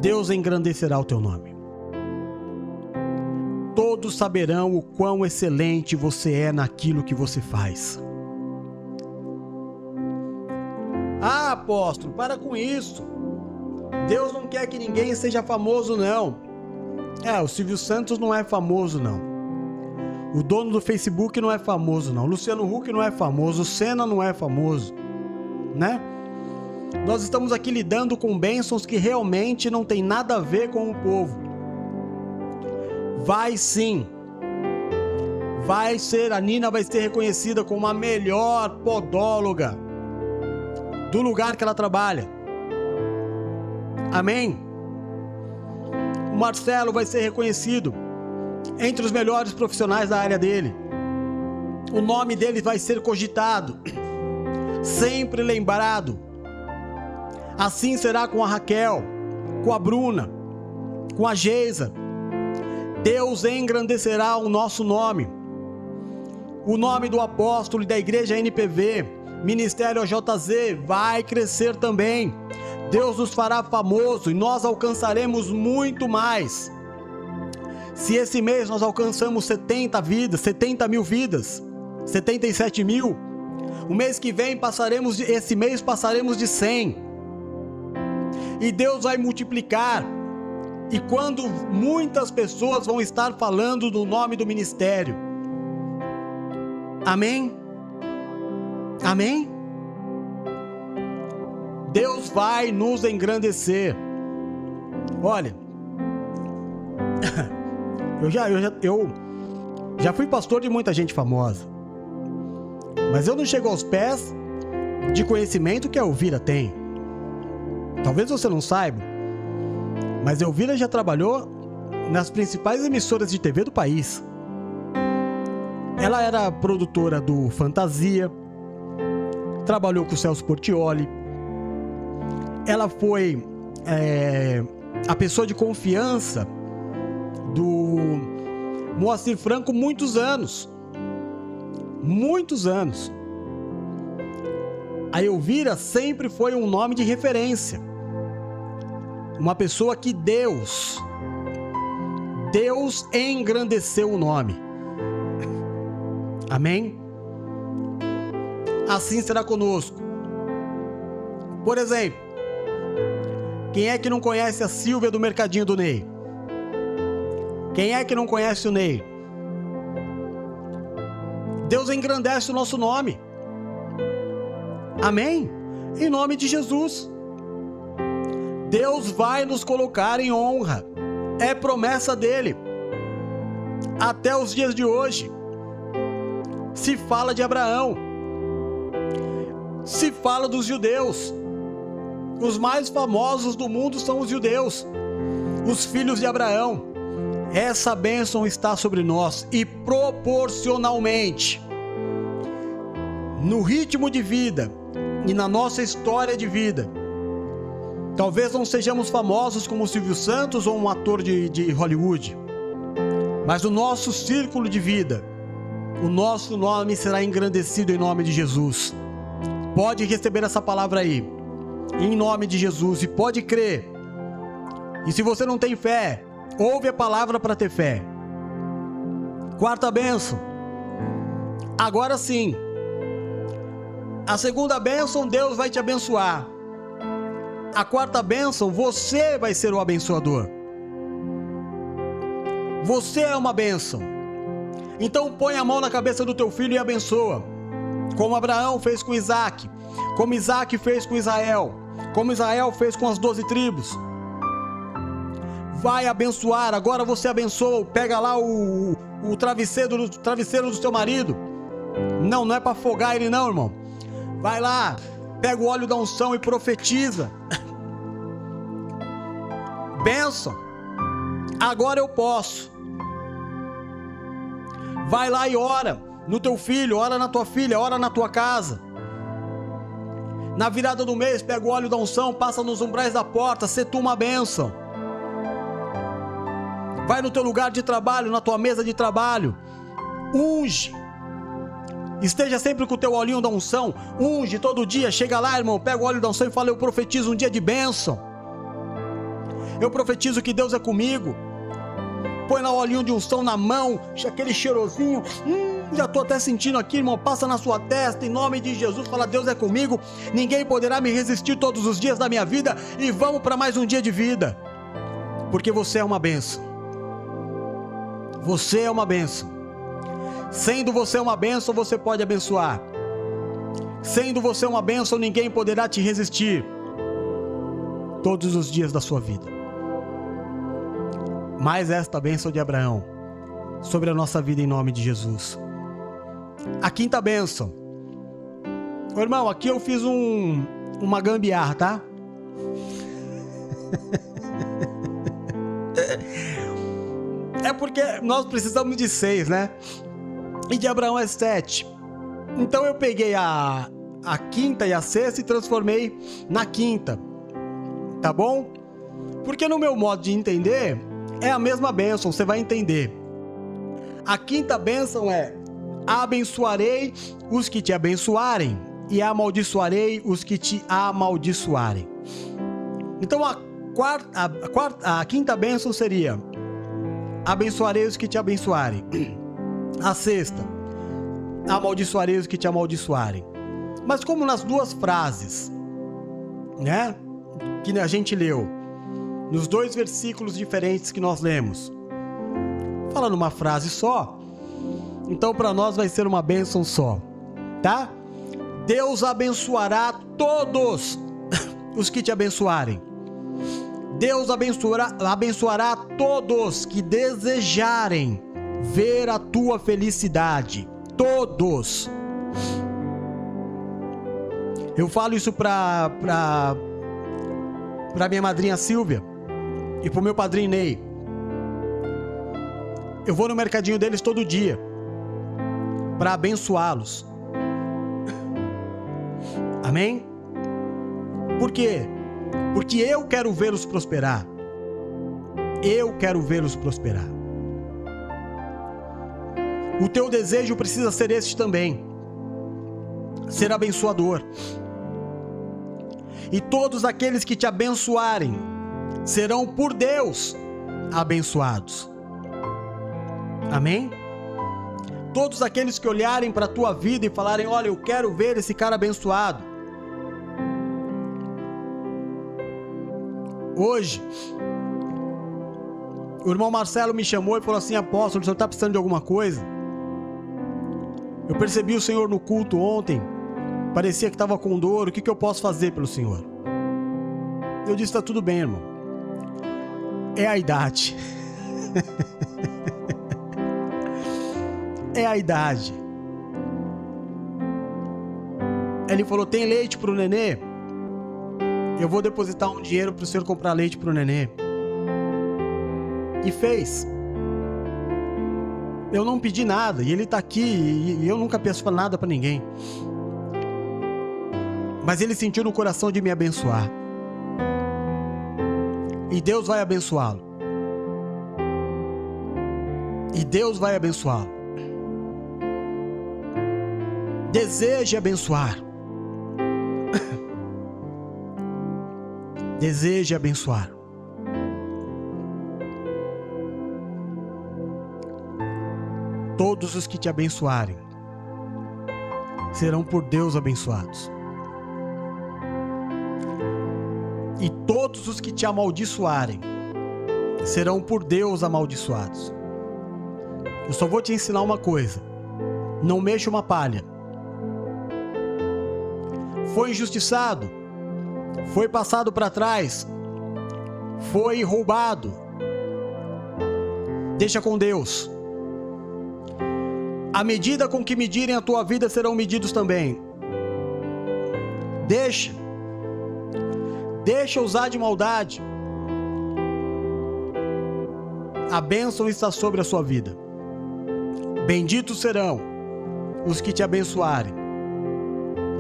Deus engrandecerá o teu nome todos saberão o quão excelente você é naquilo que você faz. Ah, apóstolo, para com isso. Deus não quer que ninguém seja famoso, não. É, o Silvio Santos não é famoso, não. O dono do Facebook não é famoso, não. Luciano Huck não é famoso. O Senna não é famoso, né? Nós estamos aqui lidando com bênçãos que realmente não tem nada a ver com o povo. Vai sim. Vai ser, a Nina vai ser reconhecida como a melhor podóloga do lugar que ela trabalha. Amém? O Marcelo vai ser reconhecido entre os melhores profissionais da área dele. O nome dele vai ser cogitado, sempre lembrado. Assim será com a Raquel, com a Bruna, com a Geisa Deus engrandecerá o nosso nome. O nome do apóstolo e da igreja NPV, Ministério JZ, vai crescer também. Deus nos fará famoso e nós alcançaremos muito mais. Se esse mês nós alcançamos 70 vidas, 70 mil vidas, 77 mil, o mês que vem passaremos, esse mês passaremos de 100. E Deus vai multiplicar e quando muitas pessoas vão estar falando do nome do ministério. Amém? Amém? Deus vai nos engrandecer. Olha, eu já, eu já, eu já fui pastor de muita gente famosa, mas eu não chego aos pés de conhecimento que a Elvira tem. Talvez você não saiba, mas Elvira já trabalhou nas principais emissoras de TV do país. Ela era produtora do Fantasia, trabalhou com o Celso Portioli. Ela foi é, a pessoa de confiança do Moacir Franco muitos anos. Muitos anos. A Elvira sempre foi um nome de referência uma pessoa que Deus, Deus engrandeceu o nome. Amém? Assim será conosco. Por exemplo, quem é que não conhece a Silvia do Mercadinho do Ney? Quem é que não conhece o Ney? Deus engrandece o nosso nome. Amém? Em nome de Jesus. Deus vai nos colocar em honra. É promessa dele. Até os dias de hoje. Se fala de Abraão. Se fala dos judeus. Os mais famosos do mundo são os judeus, os filhos de Abraão. Essa bênção está sobre nós e proporcionalmente no ritmo de vida e na nossa história de vida. Talvez não sejamos famosos como Silvio Santos ou um ator de, de Hollywood, mas o nosso círculo de vida, o nosso nome será engrandecido em nome de Jesus. Pode receber essa palavra aí, em nome de Jesus, e pode crer. E se você não tem fé, Ouve a palavra para ter fé. Quarta benção. Agora sim. A segunda bênção, Deus vai te abençoar. A quarta bênção, você vai ser o abençoador. Você é uma bênção. Então põe a mão na cabeça do teu filho e abençoa. Como Abraão fez com Isaac, como Isaac fez com Israel, como Israel fez com as doze tribos vai abençoar. Agora você abençoa. Pega lá o, o travesseiro, travesseiro do seu marido. Não, não é para afogar ele, não, irmão. Vai lá, pega o óleo da unção e profetiza. Benção. Agora eu posso. Vai lá e ora no teu filho, ora na tua filha, ora na tua casa. Na virada do mês, pega o óleo da unção, passa nos umbrais da porta, se tu uma bênção. Vai no teu lugar de trabalho, na tua mesa de trabalho. Unge. Esteja sempre com o teu olhinho da unção. Unge todo dia. Chega lá, irmão. Pega o óleo da unção e fala: Eu profetizo um dia de bênção. Eu profetizo que Deus é comigo. Põe lá o olhinho de unção na mão. Aquele cheirosinho. Hum, já estou até sentindo aqui, irmão. Passa na sua testa. Em nome de Jesus. Fala: Deus é comigo. Ninguém poderá me resistir todos os dias da minha vida. E vamos para mais um dia de vida. Porque você é uma bênção. Você é uma benção. Sendo você uma benção, você pode abençoar. Sendo você uma benção, ninguém poderá te resistir todos os dias da sua vida. Mais esta bênção de Abraão sobre a nossa vida em nome de Jesus. A quinta bênção. Ô, irmão, aqui eu fiz um uma gambiarra, tá? É porque nós precisamos de seis, né? E de Abraão é sete. Então eu peguei a, a quinta e a sexta e transformei na quinta. Tá bom? Porque no meu modo de entender, é a mesma bênção, você vai entender. A quinta bênção é: abençoarei os que te abençoarem, e amaldiçoarei os que te amaldiçoarem. Então a quarta, a, quarta, a quinta bênção seria: abençoarei os que te abençoarem. A sexta, amaldiçoarei os que te amaldiçoarem. Mas como nas duas frases, né, que a gente leu, nos dois versículos diferentes que nós lemos, fala numa frase só, então para nós vai ser uma bênção só, tá? Deus abençoará todos os que te abençoarem Deus abençoará, abençoará todos que desejarem ver a tua felicidade. Todos. Eu falo isso para pra minha madrinha Silvia e pro meu padrinho Ney. Eu vou no mercadinho deles todo dia para abençoá-los. Amém? Por quê? porque eu quero vê-los prosperar. Eu quero vê-los prosperar. O teu desejo precisa ser esse também ser abençoador. E todos aqueles que te abençoarem serão por Deus abençoados. Amém? Todos aqueles que olharem para a tua vida e falarem: Olha, eu quero ver esse cara abençoado Hoje, o irmão Marcelo me chamou e falou assim: Apóstolo, o senhor está precisando de alguma coisa? Eu percebi o senhor no culto ontem, parecia que estava com dor, o que, que eu posso fazer pelo senhor? Eu disse: tá tudo bem, irmão. É a idade. é a idade. Ele falou: tem leite pro nenê? Eu vou depositar um dinheiro pro senhor comprar leite pro nenê. E fez. Eu não pedi nada e ele tá aqui e eu nunca peço nada para ninguém. Mas ele sentiu no coração de me abençoar. E Deus vai abençoá-lo. E Deus vai abençoá-lo. Deseje abençoar. Deseje abençoar. Todos os que te abençoarem serão por Deus abençoados. E todos os que te amaldiçoarem serão por Deus amaldiçoados. Eu só vou te ensinar uma coisa: não mexa uma palha. Foi injustiçado, foi passado para trás, foi roubado. Deixa com Deus. A medida com que medirem a tua vida serão medidos também. Deixa. Deixa usar de maldade. A bênção está sobre a sua vida. Benditos serão os que te abençoarem,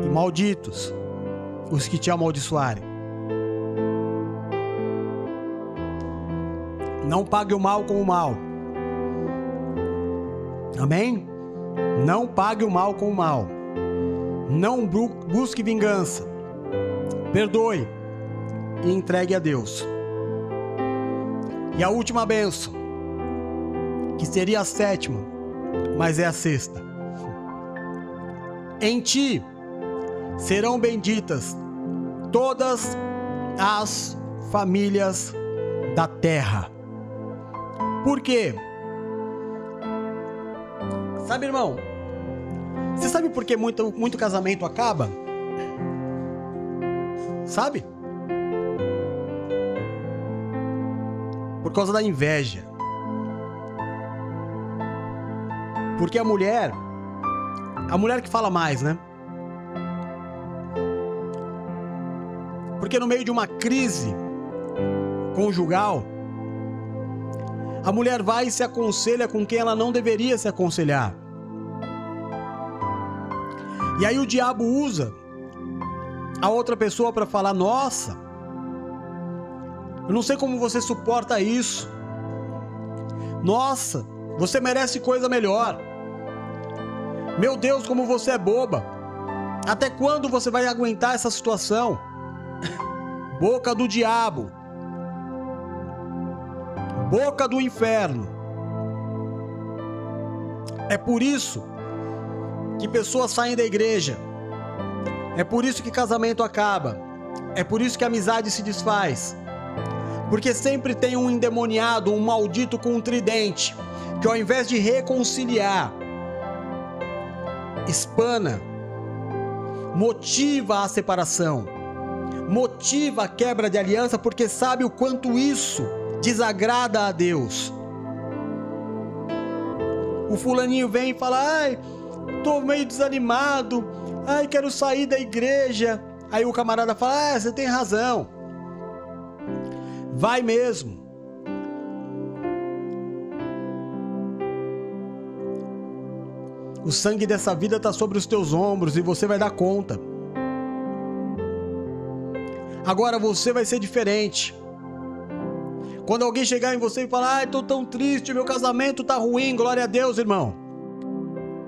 e malditos os que te amaldiçoarem. Não pague o mal com o mal. Amém? Não pague o mal com o mal. Não busque vingança. Perdoe e entregue a Deus. E a última benção, que seria a sétima, mas é a sexta. Em ti serão benditas todas as famílias da terra. Por quê? Sabe, irmão? Você sabe por que muito, muito casamento acaba? Sabe? Por causa da inveja. Porque a mulher, a mulher que fala mais, né? Porque no meio de uma crise conjugal, a mulher vai e se aconselha com quem ela não deveria se aconselhar. E aí o diabo usa a outra pessoa para falar: "Nossa, eu não sei como você suporta isso. Nossa, você merece coisa melhor. Meu Deus, como você é boba. Até quando você vai aguentar essa situação? Boca do diabo. Boca do inferno. É por isso que pessoas saem da igreja. É por isso que casamento acaba. É por isso que a amizade se desfaz. Porque sempre tem um endemoniado, um maldito com um tridente, que ao invés de reconciliar, espana, motiva a separação, motiva a quebra de aliança, porque sabe o quanto isso desagrada a Deus. O fulaninho vem e fala: ai, tô meio desanimado, ai, quero sair da igreja. Aí o camarada fala: ah, você tem razão. Vai mesmo. O sangue dessa vida está sobre os teus ombros e você vai dar conta. Agora você vai ser diferente. Quando alguém chegar em você e falar, ai, tô tão triste, meu casamento tá ruim, glória a Deus, irmão.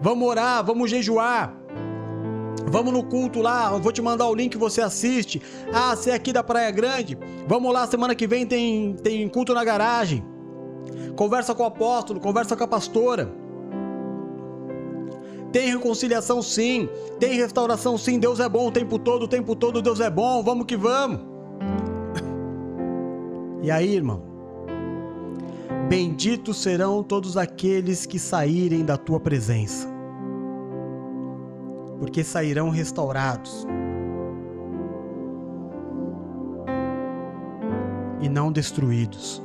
Vamos orar, vamos jejuar. Vamos no culto lá, vou te mandar o link, você assiste. Ah, você é aqui da Praia Grande? Vamos lá, semana que vem tem, tem culto na garagem. Conversa com o apóstolo, conversa com a pastora. Tem reconciliação sim, tem restauração sim, Deus é bom o tempo todo, o tempo todo Deus é bom, vamos que vamos. E aí, irmão? Benditos serão todos aqueles que saírem da tua presença porque sairão restaurados. e não destruídos.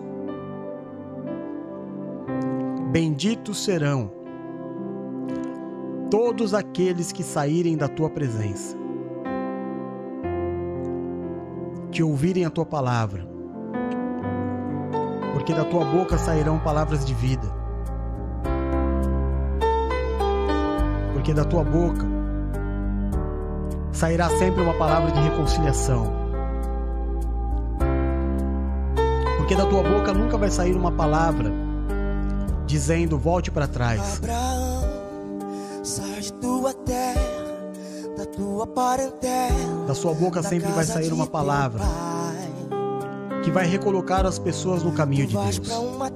Benditos serão todos aqueles que saírem da tua presença, que ouvirem a tua palavra, porque da tua boca sairão palavras de vida, porque da tua boca sairá sempre uma palavra de reconciliação. Porque da tua boca nunca vai sair uma palavra dizendo volte para trás. Abraão, sai de tua terra, da tua parentela. Da sua boca da sempre vai sair uma palavra que vai recolocar as pessoas no caminho de Deus.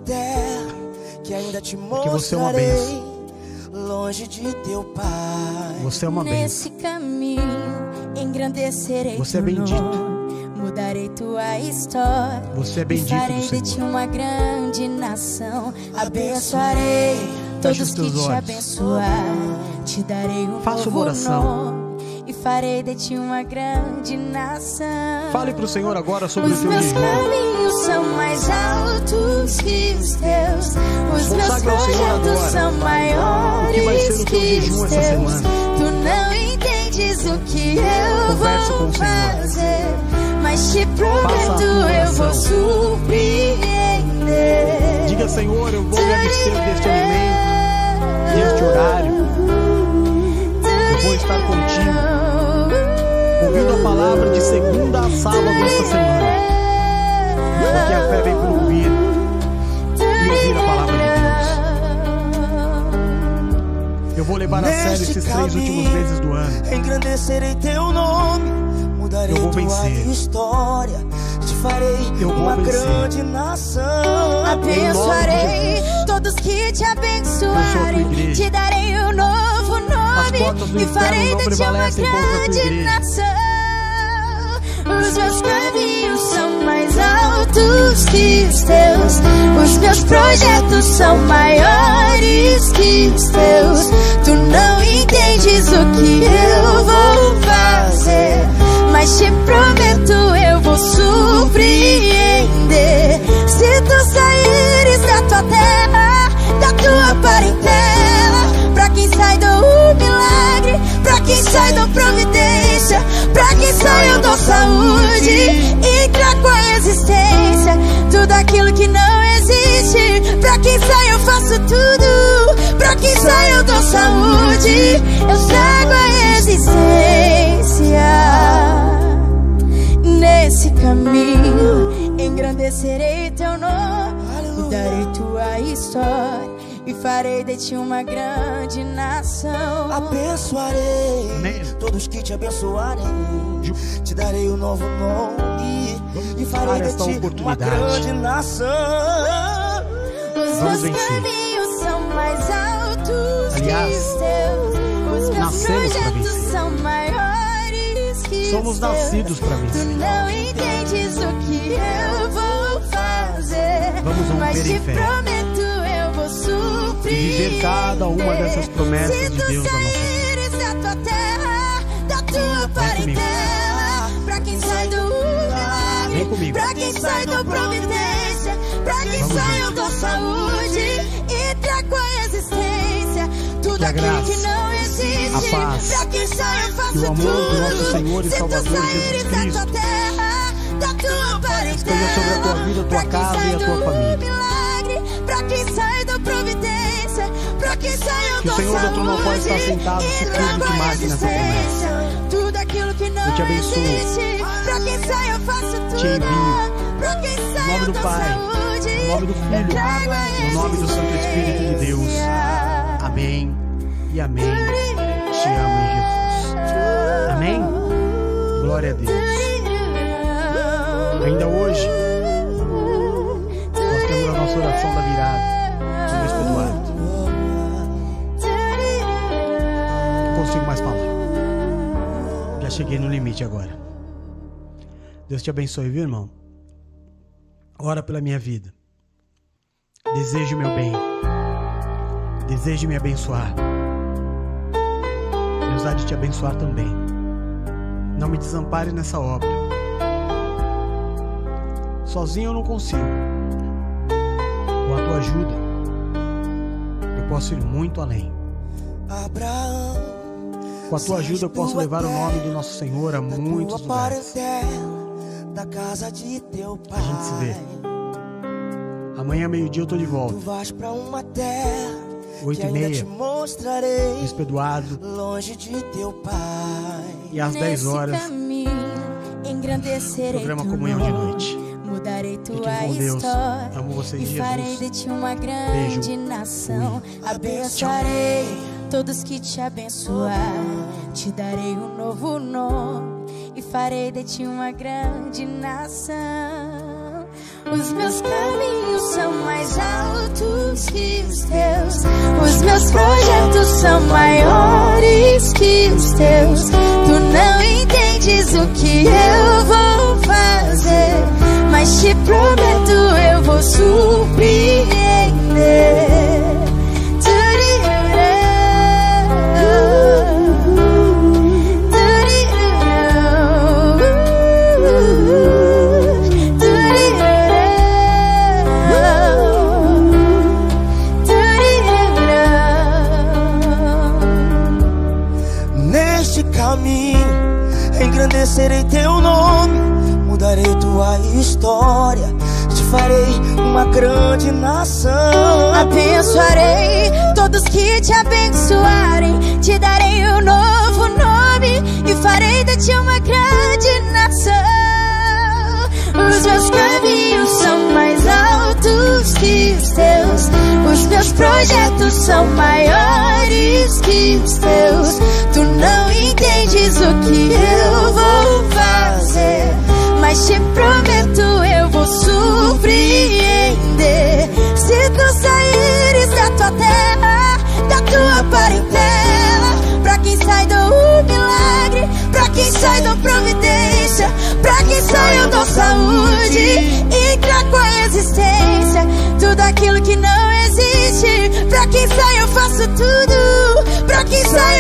terra que ainda te Porque você é uma bênção. Longe de teu pai. Você é uma bênção. Nesse caminho engrandecerei Você é teu bendito. nome, Mudarei tua história. Você é bendito farei de ti uma grande nação. Abençoarei todos os que teus te olhos. abençoar. Te darei um Faça uma oração. nome. E farei de ti uma grande nação. Fale para o Senhor agora sobre o Os seu meus jejum. caminhos são mais altos que os teus. Os meus ao Senhor projetos são maiores O que vai ser o teu jejum essa semana? Tu não entendes o que eu vou fazer, mas te prometo eu vou surpreender. Diga, Senhor, eu vou me abster deste alimento, deste horário. Eu vou estar contigo, ouvindo a palavra de segunda a sábado esta semana. Porque a fé vem por ouvir vou levar a sério Neste esses três últimos caminho, meses do ano. Engrandecerei teu nome, mudarei Eu vou tua história, te farei Eu uma vencer. grande nação. Abençoarei todos que te abençoarem. Te darei um novo nome e farei de ti uma grande nação. Os meus caminhos são mais altos que os teus. Os meus projetos são maiores que os teus. Tu não entendes o que eu vou fazer, mas te prometo eu vou surpreender. Se tu saíres da tua terra, da tua parentela, pra quem sai do milagre, pra quem sai da providência, pra quem sai eu dou saúde e trago a existência. Aquilo que não existe, pra quem sai eu faço tudo, pra quem sai eu dou saúde, eu trago a existência. Nesse caminho engrandecerei teu nome, mudarei tua história e farei de ti uma grande nação. Abençoarei Amém. todos que te abençoarem. Te darei um novo nome e farei de ti uma grande nação. Os Vamos meus vencer. caminhos são mais altos Aliás, que os teus. Os meus projetos são maiores que Somos nascidos para Tu vencer. não entendes o que eu vou fazer. Vamos romper mas te prometo eu vou surpreender. viver cada uma dessas promessas Se de tu Deus na nossa vida. saíres da tua terra, da tua parentela, Vem comigo. pra quem sai do providência, pra quem Vamos sai eu dou saúde e trago a existência. Tudo Que aquilo que não existe, a paz pra quem sai eu faço o amor tudo. do nosso Senhor e Se Salvador tu saíres Jesus da Cristo tua terra, da tua parentela, sobre a tua vida, a tua pra quem casa sai e a tua do família. milagre, pra quem sai da providência, Que o Senhor trono não pode estar sentado e se tudo que marque nessa existência. Tudo aquilo que não Eu te abençoo. existe, pra quem sai eu faço tudo. envio. Pra quem sai Em nome do Pai, saúde, em nome do Filho, no nome do Santo Espírito de Deus. Amém e amém. Te amo em Jesus. Amém? Glória a Deus. Ainda hoje, nós temos a nossa oração da virada cheguei no limite agora. Deus te abençoe, viu, irmão? Ora pela minha vida. Desejo meu bem. Desejo me abençoar. Deus há de te abençoar também. Não me desampare nessa obra. Sozinho eu não consigo. Com a tua ajuda, eu posso ir muito além. Abraão, Com a tua ajuda, eu posso levar o nome do nosso Senhor a muitos lugares. A gente se vê. Amanhã, meio-dia, eu tô de volta. Oito e meia. te mostrarei Bispo Eduardo. longe de teu pai. E às 10 Nesse horas, programa Comunhão de. Noite. Mudarei tua com Deus. Amo vocês, e farei de ti uma grande Beijo. nação. Abençoarei todos que te abençoar. Te darei um novo nome e farei de ti uma grande nação. Os meus caminhos são mais altos que os teus. Os meus projetos são maiores que os teus. Tu não entendes o que eu vou fazer, mas te prometo eu vou surpreender. Tua história, te farei uma grande nação. Abençoarei todos que te abençoarem. Te darei um novo nome e farei de ti uma grande nação. Os meus caminhos são mais altos que os teus. Os meus projetos são maiores que os teus. Tu não entendes o que eu vou fazer, mas te prometo eu vou surpreender. Se tu saíres da tua terra, da tua parentela, pra quem sai do milagre, pra quem sai da providência, pra quem sai eu dou saúde e trago a existência, tudo aquilo que não existe. Pra quem sai eu faço tudo, pra quem sai